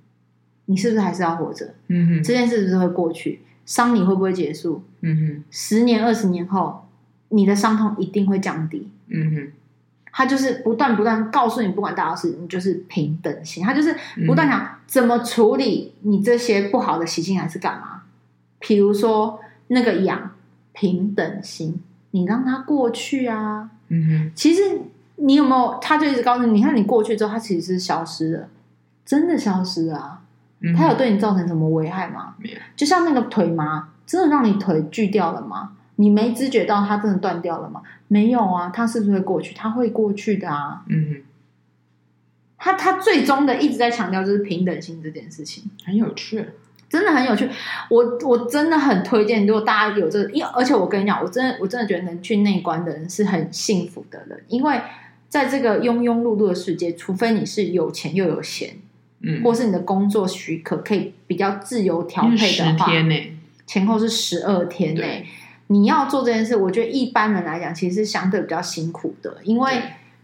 你是不是还是要活着？嗯哼，这件事是不是会过去？伤你会不会结束？嗯哼，十年、二十年后，你的伤痛一定会降低。嗯哼，他就是不断不断告诉你，不管大小事，你就是平等心。他就是不断想怎么处理你这些不好的习性，还是干嘛？比如说那个养，平等心。你让它过去啊！嗯哼，其实你有没有？他就一直告诉你，你看你过去之后，它其实是消失了，真的消失了啊！嗯、他有对你造成什么危害吗？没有。就像那个腿麻，真的让你腿锯掉了吗？你没知觉到它真的断掉了吗？没有啊，它是不是会过去？它会过去的啊。嗯哼。他他最终的一直在强调就是平等性这件事情，很有趣，真的很有趣。我我真的很推荐，如果大家有这个，因为而且我跟你讲，我真的我真的觉得能去内观的人是很幸福的人，因为在这个庸庸碌碌的世界，除非你是有钱又有闲，嗯，或是你的工作许可可以比较自由调配的话，天呢，前后是十二天内，你要做这件事，我觉得一般人来讲其实是相对比较辛苦的，因为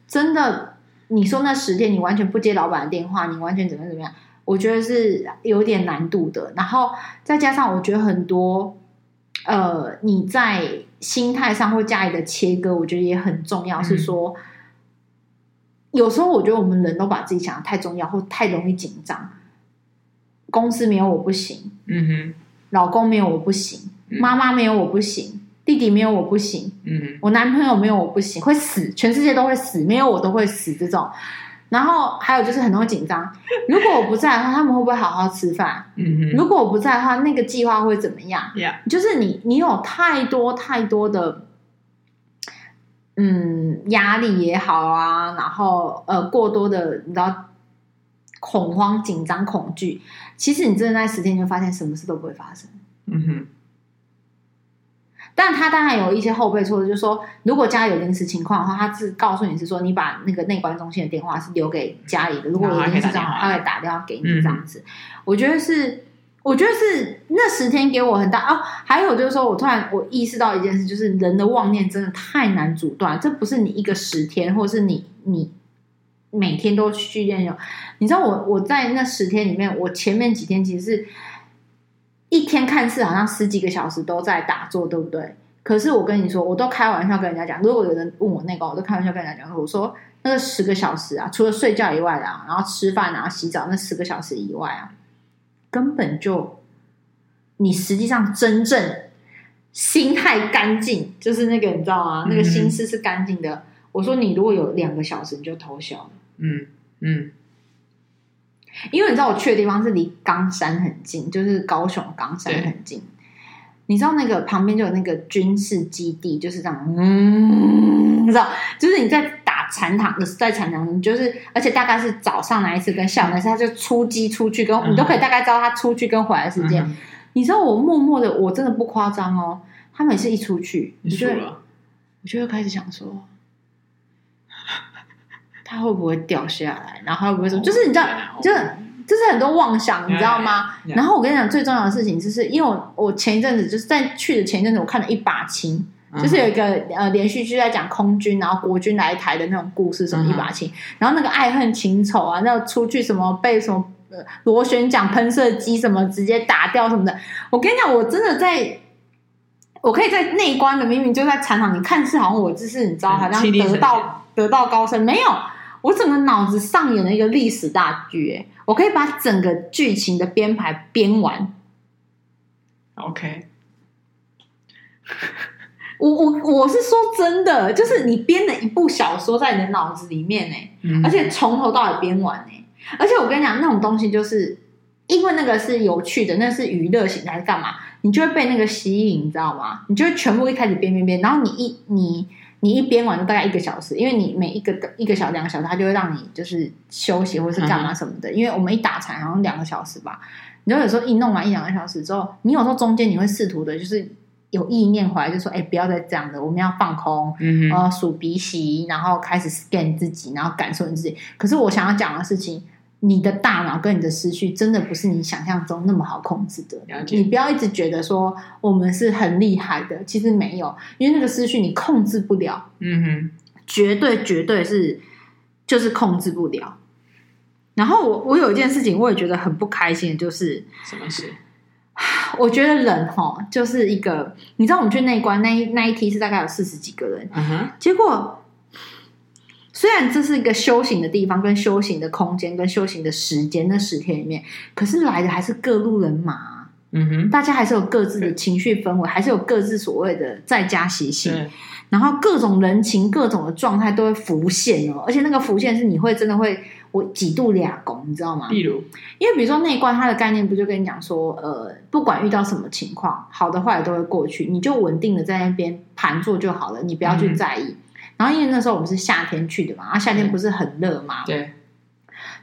真的。你说那十天你完全不接老板的电话，你完全怎么怎么样？我觉得是有点难度的。然后再加上我觉得很多，呃，你在心态上或家里的切割，我觉得也很重要。嗯、是说，有时候我觉得我们人都把自己想的太重要，或太容易紧张。公司没有我不行，嗯哼，老公没有我不行，妈妈没有我不行。弟弟没有我不行，嗯，我男朋友没有我不行，会死，全世界都会死，没有我都会死这种。然后还有就是很多紧张，如果我不在的话，他们会不会好好吃饭？嗯哼，如果我不在的话，那个计划会怎么样？Yeah. 就是你，你有太多太多的，嗯，压力也好啊，然后呃，过多的你知道恐慌、紧张、恐惧，其实你真的在十天就发现什么事都不会发生。嗯哼。但他当然有一些后备措施，就是说，如果家里有临时情况的话，他是告诉你是说，你把那个内观中心的电话是留给家里的。如果有临时状况，他会打电话给你这样子。嗯、我觉得是，我觉得是那十天给我很大哦。还有就是说，我突然我意识到一件事，就是人的妄念真的太难阻断，这不是你一个十天，或是你你每天都去练有。你知道我我在那十天里面，我前面几天其实是。一天看似好像十几个小时都在打坐，对不对？可是我跟你说，我都开玩笑跟人家讲，如果有人问我那个，我都开玩笑跟人家讲，我说那个十个小时啊，除了睡觉以外啊，然后吃饭啊、洗澡那十个小时以外啊，根本就你实际上真正心态干净，就是那个你知道吗？那个心思是干净的。嗯、我说你如果有两个小时，你就偷笑了。嗯嗯。因为你知道我去的地方是离冈山很近，就是高雄冈山很近。你知道那个旁边就有那个军事基地，就是这样，嗯，你知道，就是你在打禅堂的，在禅堂，就是而且大概是早上来一次跟下午来一次，他就出击出去跟，跟、嗯、你都可以大概知道他出去跟回来的时间。嗯、你知道我默默的，我真的不夸张哦，他每次一出去，你就我就会开始想说。他会不会掉下来？然后会不会什么，就是你知道，就是就是很多妄想，你知道吗？然后我跟你讲，最重要的事情就是，因为我我前一阵子就是在去的前一阵子，我看了一把青，就是有一个呃连续剧在讲空军，然后国军来台的那种故事，什么一把青，然后那个爱恨情仇啊，那个出去什么被什么螺旋桨喷射机什么直接打掉什么的。我跟你讲，我真的在，我可以在内观的，明明就在禅堂，你看似好像我就是你知道，好像得道得道高升，没有。我整个脑子上演了一个历史大剧，哎，我可以把整个剧情的编排编完。OK，我我我是说真的，就是你编了一部小说在你的脑子里面，哎，而且从头到尾编完，哎，而且我跟你讲，那种东西就是因为那个是有趣的，那是娱乐型还是干嘛，你就会被那个吸引，你知道吗？你就会全部一开始编编编，然后你一你。你一编完就大概一个小时，因为你每一个一个小时两个小时，他就会让你就是休息或是干嘛什么的。嗯、因为我们一打禅好像两个小时吧，你就有时候一弄完一两个小时之后，你有时候中间你会试图的，就是有意念回来，就说：“哎、欸，不要再这样的，我们要放空，然后数鼻息，然后开始 scan 自己，然后感受你自己。”可是我想要讲的事情。你的大脑跟你的思绪真的不是你想象中那么好控制的。你不要一直觉得说我们是很厉害的，其实没有，因为那个思绪你控制不了。嗯哼，绝对绝对是就是控制不了。然后我我有一件事情我也觉得很不开心的，就是什么事？我觉得人哈就是一个，你知道我们去内关那一那一梯是大概有四十几个人，嗯哼，结果。虽然这是一个修行的地方，跟修行的空间，跟修行的时间，那十天里面，可是来的还是各路人马。嗯哼，大家还是有各自的情绪氛围，还是有各自所谓的在家习性，然后各种人情、各种的状态都会浮现哦，而且那个浮现是你会真的会我几度俩拱，你知道吗？例如，因为比如说内观，它的概念不就跟你讲说，呃，不管遇到什么情况，好的坏的都会过去，你就稳定的在那边盘坐就好了，你不要去在意。嗯、然后因为那时候我们是夏天去的嘛，啊，夏天不是很热嘛，对，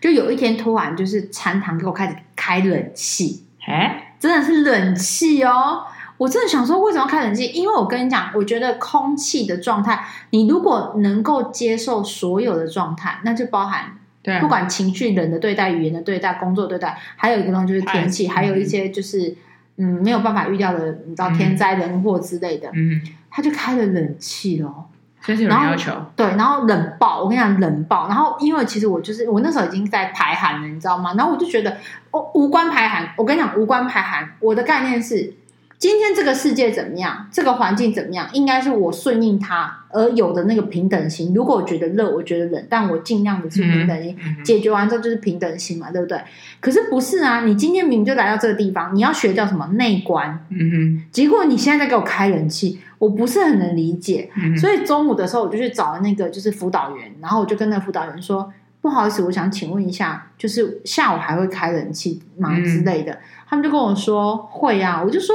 就有一天突然就是禅堂给我开始开冷气，哎。真的是冷气哦！我真的想说，为什么要开冷气？因为我跟你讲，我觉得空气的状态，你如果能够接受所有的状态，那就包含对，不管情绪、人的对待、语言的对待、工作对待，还有一个东西就是天气，还有一些就是嗯没有办法预料的，你知道天灾人祸之类的，嗯，他就开了冷气咯。所以是有要求，对，然后冷爆，我跟你讲冷爆，然后因为其实我就是我那时候已经在排寒了，你知道吗？然后我就觉得，哦，无关排寒，我跟你讲无关排寒，我的概念是，今天这个世界怎么样，这个环境怎么样，应该是我顺应它而有的那个平等心。如果我觉得热，我觉得冷，但我尽量的是平等心，嗯、解决完之后就是平等心嘛，对不对？可是不是啊，你今天明明就来到这个地方，你要学叫什么内观，嗯哼，结果你现在在给我开冷气。我不是很能理解，嗯、所以中午的时候我就去找那个就是辅导员，然后我就跟那个辅导员说：“不好意思，我想请问一下，就是下午还会开冷气吗之类的？”嗯、他们就跟我说：“会啊。”我就说：“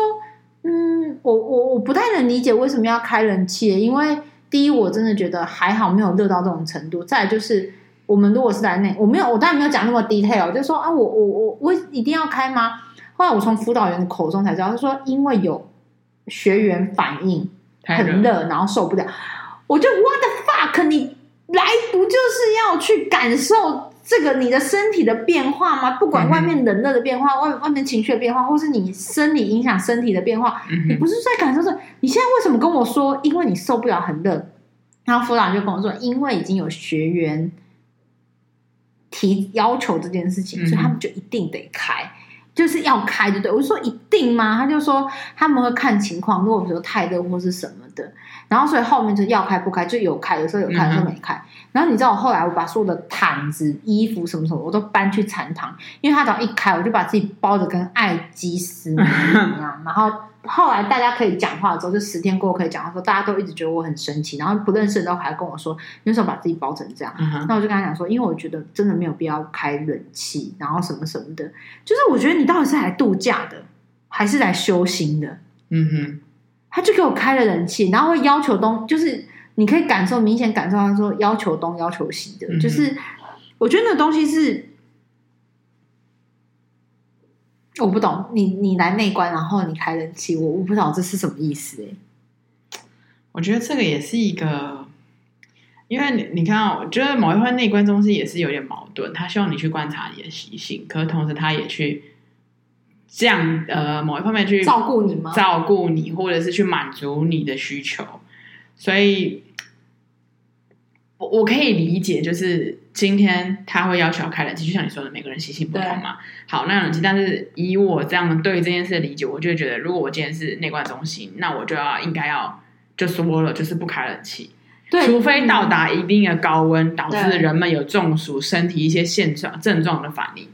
嗯，我我我不太能理解为什么要开冷气，因为第一我真的觉得还好没有热到这种程度，再来就是我们如果是在内，我没有我当然没有讲那么 detail，就说啊，我我我我一定要开吗？后来我从辅导员的口中才知道，他说因为有学员反映。”很热，然后受不了，我就 What the fuck！你来不就是要去感受这个你的身体的变化吗？不管外面冷热的变化，外外面情绪的变化，或是你生理影响身体的变化，你不是在感受这？你现在为什么跟我说？因为你受不了很热，然后辅导就跟我说，因为已经有学员提要求这件事情，所以他们就一定得开。就是要开，的对？我就说一定吗？他就说他们会看情况，如果比如说太热或是什么的，然后所以后面就要开不开，就有开，有时候有开，有时候没开。然后你知道我后来我把所有的毯子、衣服什么什么，我都搬去禅堂，因为他只要一开，我就把自己包的跟爱鸡丝一样，*laughs* 然后。后来大家可以讲话的时候，就十天过后可以讲话的时候，大家都一直觉得我很神奇，然后不认识的都还跟我说，那时候把自己包成这样。Uh. 那我就跟他讲说，因为我觉得真的没有必要开冷气，然后什么什么的，就是我觉得你到底是来度假的，还是来修行的？嗯哼，他就给我开了人气，然后会要求东，就是你可以感受明显感受他说要求东要求西的，uh. 就是我觉得那东西是。我不懂，你你来内观，然后你开人气，我我不知道这是什么意思哎。我觉得这个也是一个，因为你你看，我觉得某一块内观中心也是有点矛盾，他希望你去观察你的习性，可是同时他也去这样呃某一方面去照顾你吗？照顾你，或者是去满足你的需求，所以。我我可以理解，就是今天他会要求要开冷气，就像你说的，每个人习性不同嘛。好，那冷气，但是以我这样对这件事的理解，我就觉得，如果我今天是内观中心，那我就要应该要就说了，就是不开冷气，对除非到达一定的高温，导致人们有中暑、身体一些现状症状的反应。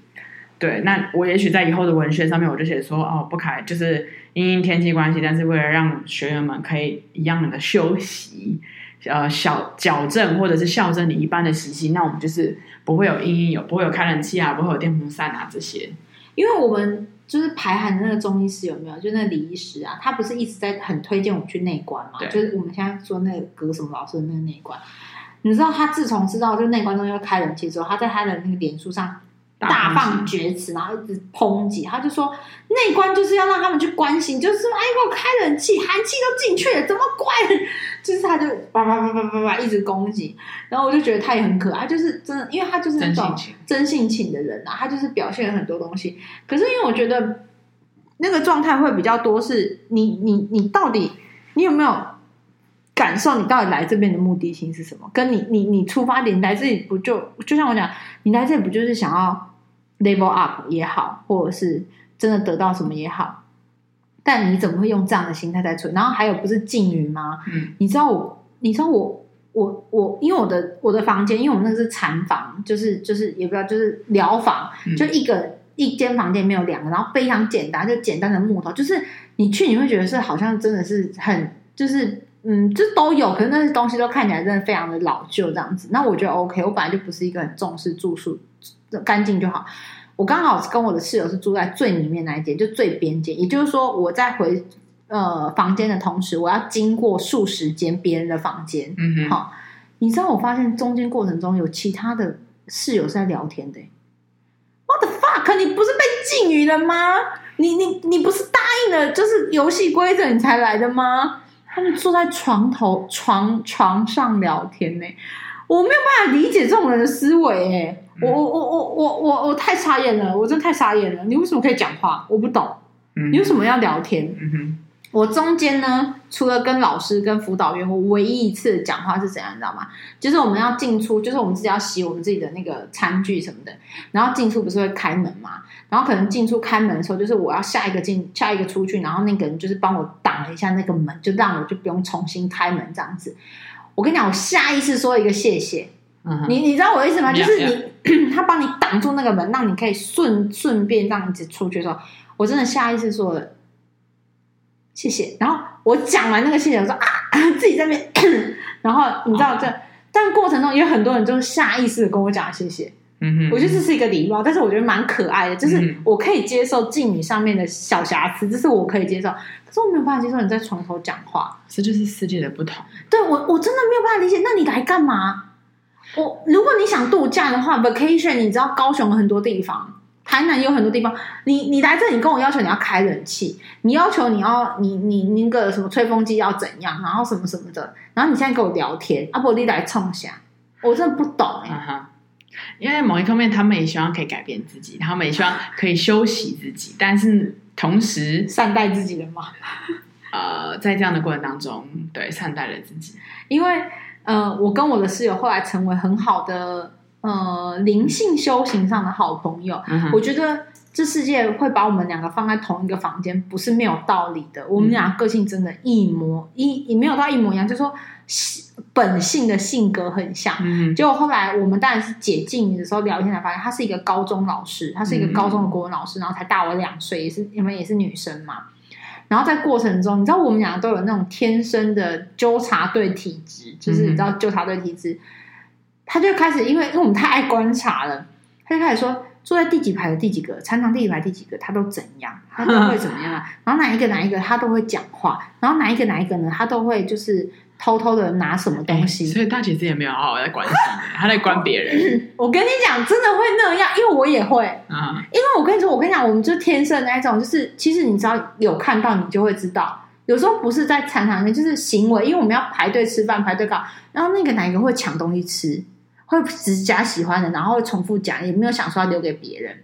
对，那我也许在以后的文学上面，我就写说，哦，不开，就是因为天气关系，但是为了让学员们可以一样的休息。呃，小矫正或者是校正你一般的习性，那我们就是不会有阴影，有不会有开冷气啊，不会有电风扇啊这些。因为我们就是排寒的那个中医师有没有？就那个李医师啊，他不是一直在很推荐我们去内观嘛？对就是我们现在说那个葛什么老师的那个内观，你知道他自从知道就内观中要开冷气之后，他在他的那个脸书上。大放厥词，然后一直抨击，他就说内观就是要让他们去关心，就是说哎，给我开冷气，寒气都进去了，怎么关？*laughs* 就是他就叭叭叭叭叭叭一直攻击，然后我就觉得他也很可爱，就是真的，因为他就是那种真性情的人啊，他就是表现了很多东西。可是因为我觉得那个状态会比较多，是你你你到底你有没有感受？你到底来这边的目的性是什么？跟你你你出发点来这里不就就像我讲，你来这里不就是想要？Level up 也好，或者是真的得到什么也好，但你怎么会用这样的心态在存？然后还有不是禁语吗？嗯，你知道我，你知道我，我我，因为我的我的房间，因为我们那个是禅房，就是就是也不知道就是疗房，就一个一间房间没有两个，然后非常简单，就简单的木头，就是你去你会觉得是好像真的是很就是嗯，这都有，可是那些东西都看起来真的非常的老旧这样子。那我觉得 OK，我本来就不是一个很重视住宿干净就好。我刚好跟我的室友是住在最里面那一间，就最边间，也就是说我在回呃房间的同时，我要经过数十间别人的房间。嗯哼，好，你知道我发现中间过程中有其他的室友是在聊天的。What the fuck？你不是被禁语了吗？你你你不是答应了就是游戏规则你才来的吗？他们坐在床头床床上聊天呢，我没有办法理解这种人的思维哎。我我我我我我我太傻眼了，我真的太傻眼了。你为什么可以讲话？我不懂。嗯、你为什么要聊天？嗯、哼我中间呢，除了跟老师、跟辅导员，我唯一一次讲话是怎样，你知道吗？就是我们要进出，就是我们自己要洗我们自己的那个餐具什么的，然后进出不是会开门嘛？然后可能进出开门的时候，就是我要下一个进，下一个出去，然后那个人就是帮我挡了一下那个门，就让我就不用重新开门这样子。我跟你讲，我下意识说一个谢谢。你你知道我的意思吗？就是你 *clears throat* 他帮你挡住那个门，让你可以顺顺便让你出去的时候，我真的下意识说了谢谢。然后我讲完那个谢谢，我说啊，*coughs* 自己在那边。*coughs* 然后你知道这，但过程中有很多人就是下意识的跟我讲谢谢。嗯哼，我觉得这是一个礼貌，但是我觉得蛮可爱的，就是我可以接受敬语上面的小瑕疵，这是我可以接受。可是我没有办法接受你在床头讲话，这就是世界的不同。对我，我真的没有办法理解。那你来干嘛？我如果你想度假的话，vacation，你知道高雄有很多地方，台南有很多地方。你你来这里，你跟我要求你要开冷气，你要求你要你你那个什么吹风机要怎样，然后什么什么的，然后你现在跟我聊天，阿伯你来冲下，我真的不懂哎、欸。Uh-huh. 因为某一方面，他们也希望可以改变自己，他们也希望可以休息自己，但是同时善待自己的嘛。呃，在这样的过程当中，对，善待了自己，因为。呃，我跟我的室友后来成为很好的呃灵性修行上的好朋友。嗯、我觉得这世界会把我们两个放在同一个房间，不是没有道理的。我们俩个性真的一模一，也没有到一模一样，就是说本性的性格很像。嗯、结果后来我们当然是解禁的时候聊天才发现，她是一个高中老师，她是一个高中的国文老师，然后才大我两岁，也是因为也是女生嘛。然后在过程中，你知道我们俩都有那种天生的纠察队体质，就是你知道纠察队体质，他就开始因为因为我们太爱观察了，他就开始说坐在第几排的第几个，餐堂第几排第几个，他都怎样，他都会怎么样啊，*laughs* 然后哪一个哪一个他都会讲话，然后哪一个哪一个呢，他都会就是。偷偷的拿什么东西，所以大姐姐也没有好好在关心，*laughs* 她在关别人。我跟你讲，真的会那样，因为我也会啊。因为我跟你说，我跟你讲，我们就天生那一种，就是其实你只要有看到，你就会知道。有时候不是在餐堂面，就是行为，因为我们要排队吃饭，排队搞，然后那个哪一个会抢东西吃，会只夹喜欢的，然后会重复夹，也没有想说要留给别人。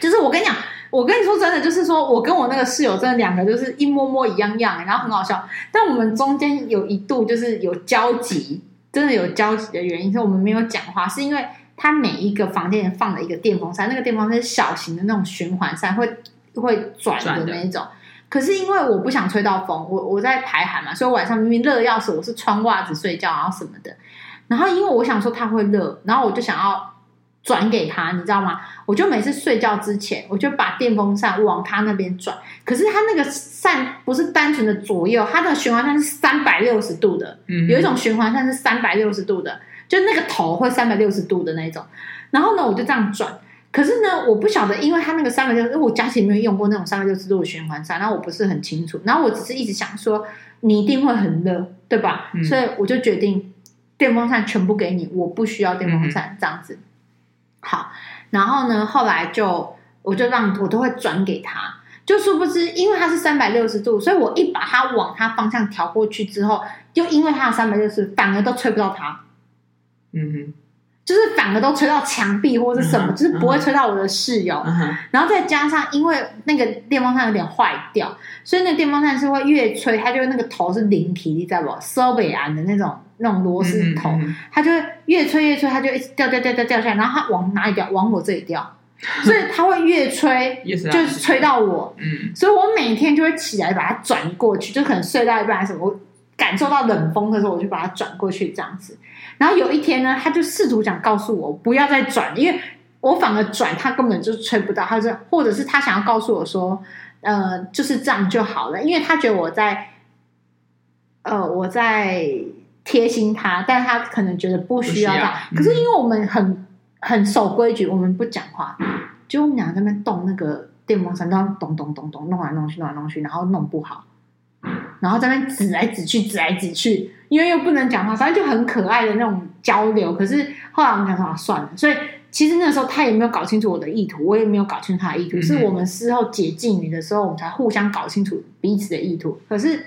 就是我跟你讲。我跟你说真的，就是说我跟我那个室友真的两个就是一模模一样样，然后很好笑。但我们中间有一度就是有交集，真的有交集的原因是我们没有讲话，是因为他每一个房间放了一个电风扇，那个电风扇是小型的那种循环扇，会会转的那一种。可是因为我不想吹到风，我我在排寒嘛，所以晚上明明热的要死，我是穿袜子睡觉，然后什么的。然后因为我想说他会热，然后我就想要。转给他，你知道吗？我就每次睡觉之前，我就把电风扇往他那边转。可是他那个扇不是单纯的左右，它的循环扇是三百六十度的。嗯，有一种循环扇是三百六十度的，就那个头会三百六十度的那种。然后呢，我就这样转。可是呢，我不晓得，因为他那个三百六，因为我家里没有用过那种三百六十度的循环扇，然后我不是很清楚。然后我只是一直想说，你一定会很热，对吧？嗯，所以我就决定电风扇全部给你，我不需要电风扇，这样子。好，然后呢，后来就我就让我都会转给他，就殊不知，因为他是三百六十度，所以我一把它往他方向调过去之后，就因为他的三百六十，反而都吹不到他。嗯哼，就是反而都吹到墙壁或者什么，嗯、就是不会吹到我的室友。嗯、然后再加上，因为那个电风扇有点坏掉，所以那个电风扇是会越吹，它就那个头是零体，你知道不？收北安的那种。那种螺丝头，它就会越吹越吹，它就一直掉掉掉掉掉下来，然后它往哪里掉？往我这里掉，*laughs* 所以它会越吹，*laughs* 就是吹到我。嗯，所以我每天就会起来把它转过去，就可能睡到一半还是什么，我感受到冷风的时候，我就把它转过去这样子。然后有一天呢，他就试图想告诉我不要再转，因为我反而转，他根本就吹不到，他是或者是他想要告诉我说，呃，就是这样就好了，因为他觉得我在，呃，我在贴心他，但是他可能觉得不需要他。可是因为我们很很守规矩，我们不讲话，就我们俩在那边动那个电风扇，都要咚咚咚咚弄来弄去，弄来弄去，然后弄不好。然后在那边指来指去，指来指去，因为又不能讲话，反正就很可爱的那种交流。可是后来我们想说，算了。所以其实那个时候他也没有搞清楚我的意图，我也没有搞清楚他的意图。嗯、是我们事后解禁语的时候，我们才互相搞清楚彼此的意图。可是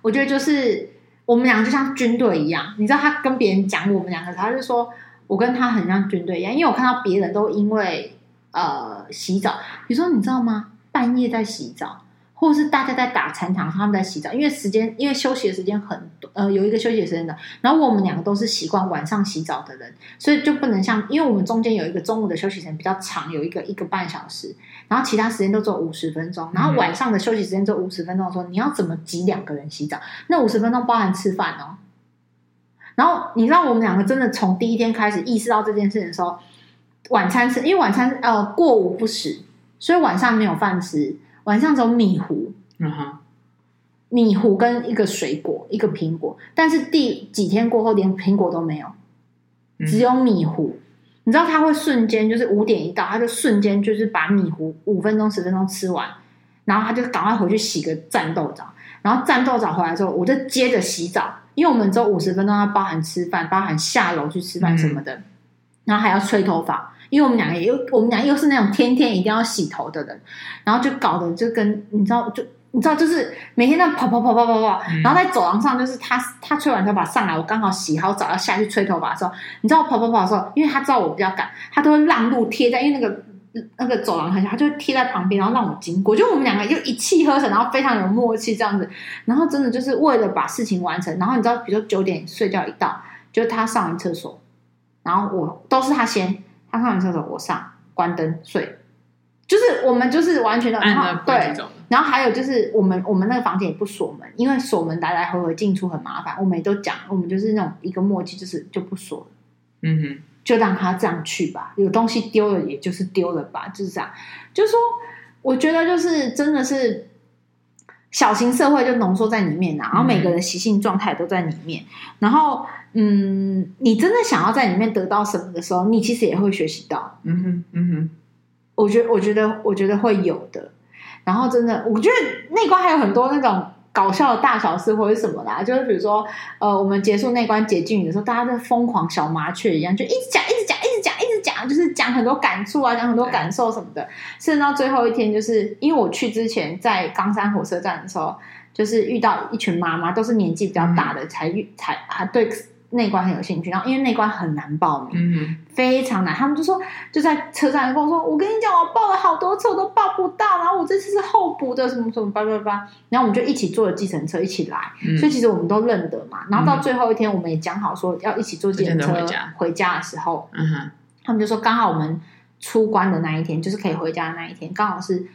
我觉得就是我们两个就像军队一样，你知道他跟别人讲我们两个，他就说我跟他很像军队一样，因为我看到别人都因为呃洗澡，比如说你知道吗？半夜在洗澡。或是大家在打禅堂，他们在洗澡，因为时间，因为休息的时间很多，呃，有一个休息的时间的。然后我们两个都是习惯晚上洗澡的人，所以就不能像，因为我们中间有一个中午的休息时间比较长，有一个一个半小时，然后其他时间都只有五十分钟，然后晚上的休息时间只有五十分钟的时候，你要怎么挤两个人洗澡？那五十分钟包含吃饭哦。然后你知道我们两个真的从第一天开始意识到这件事情的时候，晚餐吃，因为晚餐呃过午不食，所以晚上没有饭吃。晚上只有米糊，嗯哼，米糊跟一个水果，一个苹果。但是第几天过后，连苹果都没有，只有米糊。嗯、你知道他会瞬间，就是五点一到，他就瞬间就是把米糊五分钟、十分钟吃完，然后他就赶快回去洗个战斗澡。然后战斗澡回来之后，我就接着洗澡，因为我们只有五十分钟，要包含吃饭，包含下楼去吃饭什么的，嗯、然后还要吹头发。因为我们两个也又，我们俩又是那种天天一定要洗头的人，然后就搞得就跟你知道，就你知道，就是每天那跑跑跑跑跑跑，然后在走廊上，就是他他吹完头发上来，我刚好洗好澡要下去吹头发的时候，你知道跑跑跑的时候，因为他知道我比较赶，他都会让路贴在，因为那个那个走廊很小，他就会贴在旁边，然后让我经过。就我们两个就一气呵成，然后非常有默契这样子，然后真的就是为了把事情完成。然后你知道，比如说九点睡觉一到，就他上完厕所，然后我都是他先。他上完厕所，我上关灯睡，就是我们就是完全的，然后对，然后还有就是我们我们那个房间也不锁门，因为锁门来来回回进出很麻烦。我们也都讲，我们就是那种一个默契，就是就不锁，嗯哼，就让他这样去吧。有东西丢了，也就是丢了吧，就是这样。就是说，我觉得就是真的是小型社会就浓缩在里面，然后每个人习性状态都在里面，然后。嗯，你真的想要在里面得到什么的时候，你其实也会学习到。嗯哼，嗯哼，我觉得，我觉得，我觉得会有的。然后，真的，我觉得内观还有很多那种搞笑的大小事或者什么啦，就是比如说，呃，我们结束那关解禁语的时候，大家都疯狂小麻雀一样，就一直讲，一直讲，一直讲，一直讲，就是讲很多感触啊，讲很多感受什么的。甚至到最后一天，就是因为我去之前在冈山火车站的时候，就是遇到一群妈妈，都是年纪比较大的，才遇才啊对。内观很有兴趣，然后因为内观很难报名，嗯、哼非常难。他们就说，就在车站跟我说：“我跟你讲，我报了好多次，我都报不到。然后我这次是候补的，什么什么叭叭叭。”然后我们就一起坐了计程车一起来，嗯、所以其实我们都认得嘛。然后到最后一天，我们也讲好说要一起坐计程车回家，回家的时候，嗯、哼他们就说刚好我们出关的那一天，就是可以回家的那一天，刚好是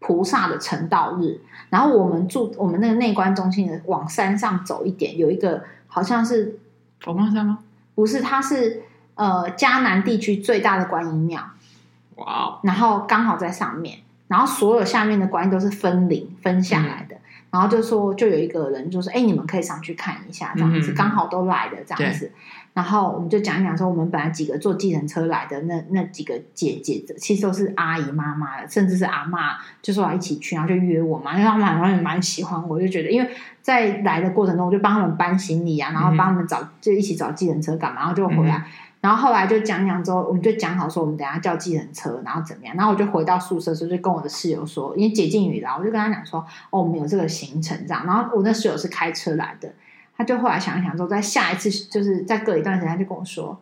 菩萨的成道日。然后我们住我们那个内观中心的往山上走一点，有一个好像是。佛光山吗？不是，它是呃迦南地区最大的观音庙。哇 Wow！然后刚好在上面，然后所有下面的观音都是分灵分下来的。嗯、然后就说，就有一个人就说：“哎，你们可以上去看一下，这样子、嗯、刚好都来的这样子。”然后我们就讲一讲说，我们本来几个坐计程车来的那那几个姐姐，其实都是阿姨妈妈，甚至是阿妈，就说要一起去，然后就约我嘛，因为他们好像也蛮喜欢我，就觉得因为。在来的过程中，我就帮他们搬行李啊，然后帮他们找，就一起找计程车干嘛，然后就回来。然后后来就讲讲之后，我们就讲好说，我们等下叫计程车，然后怎么样？然后我就回到宿舍的时候，就跟我的室友说，因为解禁语了，我就跟他讲说，哦，我们有这个行程这样。然后我那室友是开车来的，他就后来想一想之后，在下一次就是再隔一段时间，他就跟我说，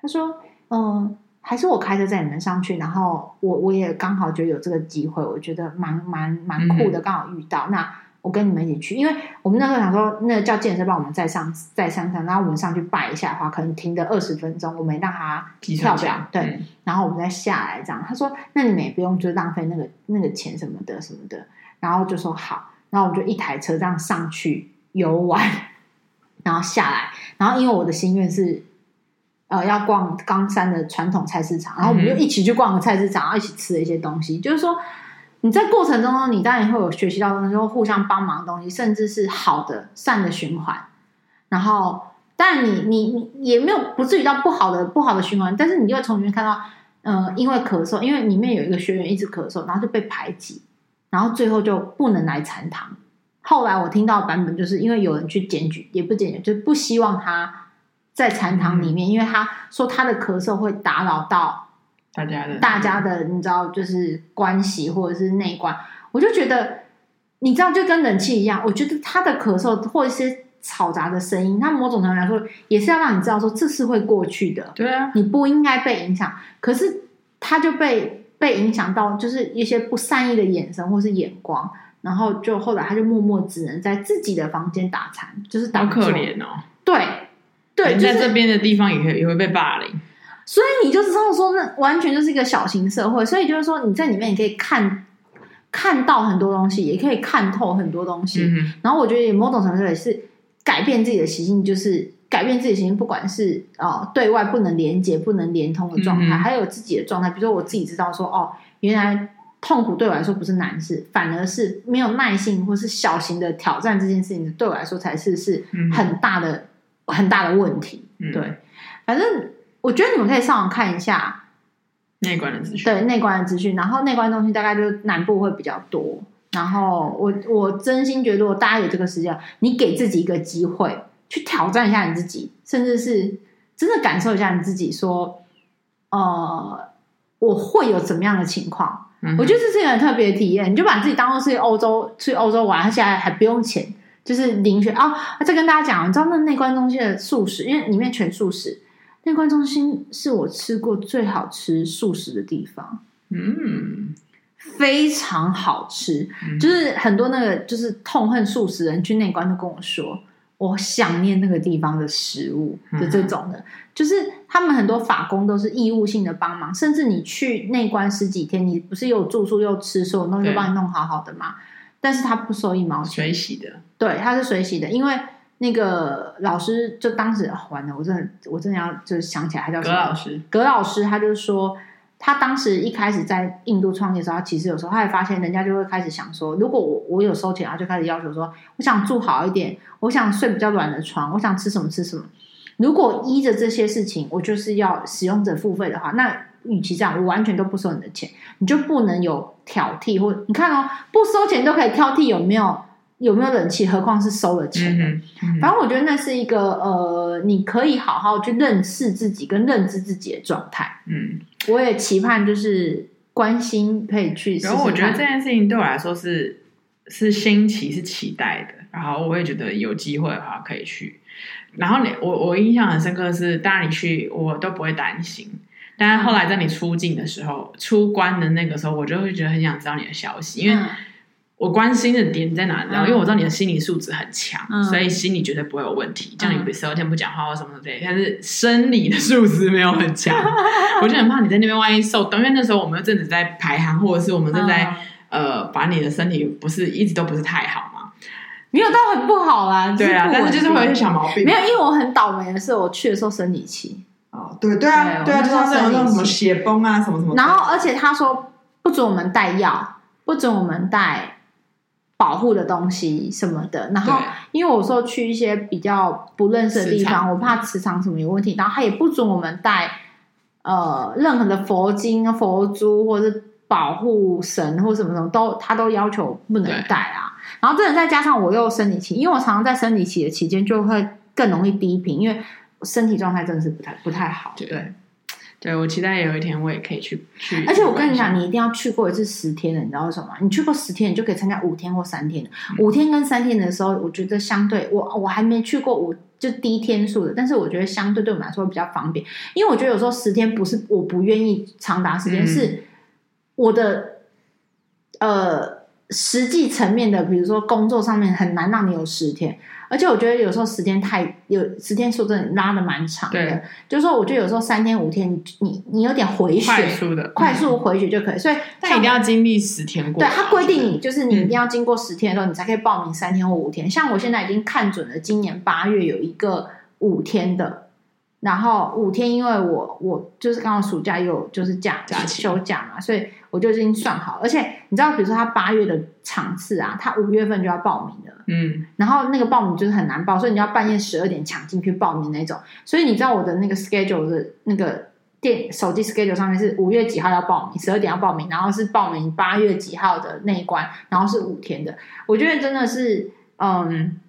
他说，嗯，还是我开车载你们上去，然后我我也刚好觉得有这个机会，我觉得蛮蛮蛮酷的，刚好遇到那。我跟你们一起去，因为我们那时候想说，那个叫健身帮我们再上再上上，然后我们上去拜一下的话，可能停个二十分钟，我们让他跳表，对，嗯、然后我们再下来这样。他说：“那你们也不用就浪费那个那个钱什么的什么的。”然后就说好，然后我们就一台车这样上去游玩，然后下来，然后因为我的心愿是呃要逛冈山的传统菜市场，然后我们就一起去逛个菜市场，然后一起吃了一些东西。就是说你在过程中呢，你当然会有学习到东西，或互相帮忙的东西，甚至是好的善的循环。然后，但你你你也没有不至于到不好的不好的循环，但是你就会从里面看到，呃，因为咳嗽，因为里面有一个学员一直咳嗽，然后就被排挤，然后最后就不能来禅堂。后来我听到版本就是因为有人去检举，也不检举，就不希望他在禅堂里面，嗯、因为他说他的咳嗽会打扰到大家的大家的，你知道，就是关系或者是内观。我就觉得，你知道，就跟冷气一样，我觉得他的咳嗽或一些嘈杂的声音，他某种程度来说也是要让你知道说这是会过去的。对啊，你不应该被影响。可是他就被被影响到，就是一些不善意的眼神或是眼光。然后就后来，他就默默只能在自己的房间打禅，就是打。好可怜哦。对，对，在这边的地方也会也会被霸凌。所以你就是这么说，那完全就是一个小型社会。所以就是说，你在里面你可以看看到很多东西，也可以看透很多东西。嗯、然后我觉得，某种程度也是改变自己的习性，就是改变自己的习性，不管是哦对外不能连接、不能连通的状态，嗯、还有自己的状态。比如说，我自己知道说，哦，原来。痛苦对我来说不是难事，反而是没有耐性或是小型的挑战这件事情，对我来说才是是很大的、嗯、很大的问题。嗯、对，反正我觉得你们可以上网看一下内观的资讯，对内观的资讯，然后内观东西大概就南部会比较多。然后我我真心觉得，如果大家有这个时间，你给自己一个机会去挑战一下你自己，甚至是真的感受一下你自己说，说呃，我会有怎么样的情况。我觉得这是一个很特别的体验，你就把自己当做是欧洲去欧洲玩，而且还还不用钱，就是零学哦。再跟大家讲，你知道那内观中心的素食，因为里面全素食，内观中心是我吃过最好吃素食的地方，嗯，非常好吃，就是很多那个就是痛恨素食人去内观都跟我说。我想念那个地方的食物的这种的，嗯、就是他们很多法工都是义务性的帮忙，甚至你去内观十几天，你不是有住宿又吃，所有东西都帮你弄好好的吗？但是他不收一毛钱，水洗的，对，他是水洗的，因为那个老师就当时、哦、完了，我真的我真的要就是想起来，他叫葛老师，葛老师，他就说。他当时一开始在印度创业的时候，他其实有时候他也发现，人家就会开始想说，如果我我有收钱，他就开始要求说，我想住好一点，我想睡比较软的床，我想吃什么吃什么。如果依着这些事情，我就是要使用者付费的话，那与其这样，我完全都不收你的钱，你就不能有挑剔或你看哦，不收钱都可以挑剔有没有。有没有冷气？何况是收了钱？嗯嗯、反正我觉得那是一个呃，你可以好好去认识自己跟认知自己的状态。嗯，我也期盼就是关心可以去试试。然后我觉得这件事情对我来说是是新奇，是期待的。然后我也觉得有机会的话可以去。然后你我我印象很深刻的是，当然你去我都不会担心。但是后来在你出境的时候，出关的那个时候，我就会觉得很想知道你的消息，因为。我关心的点在哪里？然后因为我知道你的心理素质很强，嗯、所以心理绝对不会有问题。叫你十二天不讲话或什么之类，但是生理的素质没有很强，我就很怕你在那边万一受。因为那时候我们正在排寒，或者是我们正在、嗯、呃，把你的身体不是一直都不是太好嘛？没有到很不好啦，对啊，但是就是会有一些小毛病。没有，因为我很倒霉的是，我去的时候生理期。哦，对对啊，对啊，就是那种什么血崩啊，什么什么。然后，而且他说不准我们带药，不准我们带。保护的东西什么的，然后因为我说去一些比较不认识的地方，我怕磁场什么有问题，然后他也不准我们带呃任何的佛经、佛珠或者是保护神或什么什么都，他都要求不能带啊。然后真的再加上我又生理期，因为我常常在生理期的期间就会更容易低频，因为身体状态真的是不太不太好，对。对对，我期待有一天我也可以去去。而且我跟你讲，你一定要去过一次十天的，你知道为什么吗？你去过十天，你就可以参加五天或三天五天跟三天的时候，我觉得相对我我还没去过五就低天数的，但是我觉得相对对我们来说会比较方便，因为我觉得有时候十天不是我不愿意长达时间，嗯、是我的呃实际层面的，比如说工作上面很难让你有十天。而且我觉得有时候时间太有时间数真的拉的蛮长的，对就是说我觉得有时候三天五天你你有点回血，快速的快速回血就可以，所以但一定要经历十天过。对，他规定你就是你一定要经过十天的时候，你才可以报名三天或五天。嗯、像我现在已经看准了，今年八月有一个五天的，然后五天，因为我我就是刚好暑假有就是假假休假嘛，所以我就已经算好。而且你知道，比如说他八月的场次啊，他五月份就要报名了，嗯，然后那个报名就是很难报，所以你要半夜十二点抢进去报名那种。所以你知道我的那个 schedule 的那个电手机 schedule 上面是五月几号要报名，十二点要报名，然后是报名八月几号的那一关，然后是五天的。我觉得真的是，嗯。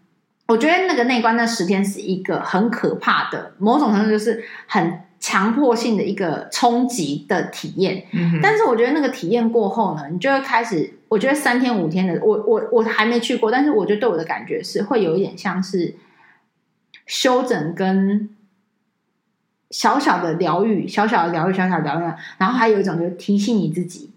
我觉得那个内观那十天是一个很可怕的，某种程度就是很强迫性的一个冲击的体验。嗯。但是我觉得那个体验过后呢，你就会开始，我觉得三天五天的，我我我还没去过，但是我觉得对我的感觉是会有一点像是休整跟小小的疗愈，小小的疗愈，小小的疗愈，然后还有一种就是提醒你自己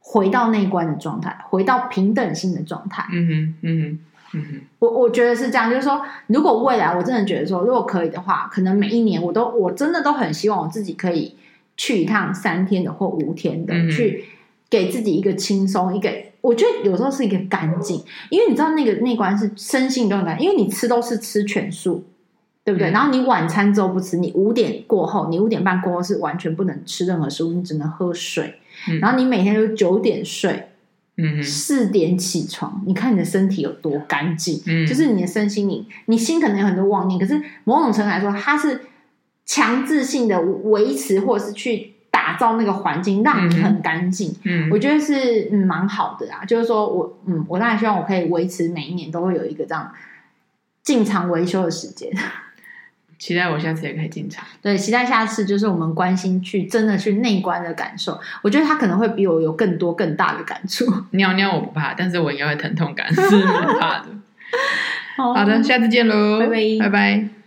回到内观的状态，回到平等性的状态。嗯哼，嗯哼。嗯哼，我我觉得是这样，就是说，如果未来我真的觉得说，如果可以的话，可能每一年我都我真的都很希望我自己可以去一趟三天的或五天的，嗯、去给自己一个轻松，一个我觉得有时候是一个干净，因为你知道那个那关是身心都很干净，因为你吃都是吃全素，对不对？嗯、然后你晚餐之后不吃，你五点过后，你五点半过后是完全不能吃任何食物，你只能喝水，嗯、然后你每天都九点睡。嗯，四点起床，你看你的身体有多干净，嗯，就是你的身心灵，你心可能有很多妄念，可是某种程度来说，它是强制性的维持，或者是去打造那个环境，让你很干净。嗯，我觉得是嗯蛮好的啊，就是说我嗯，我当然希望我可以维持每一年都会有一个这样 *laughs* 进场维修的时间。期待我下次也可以进场。对，期待下次就是我们关心去真的去内观的感受。我觉得他可能会比我有更多更大的感触。*laughs* 尿尿我不怕，但是我应该会疼痛感是很怕的。*laughs* 好，好的，下次见喽，拜拜，拜拜。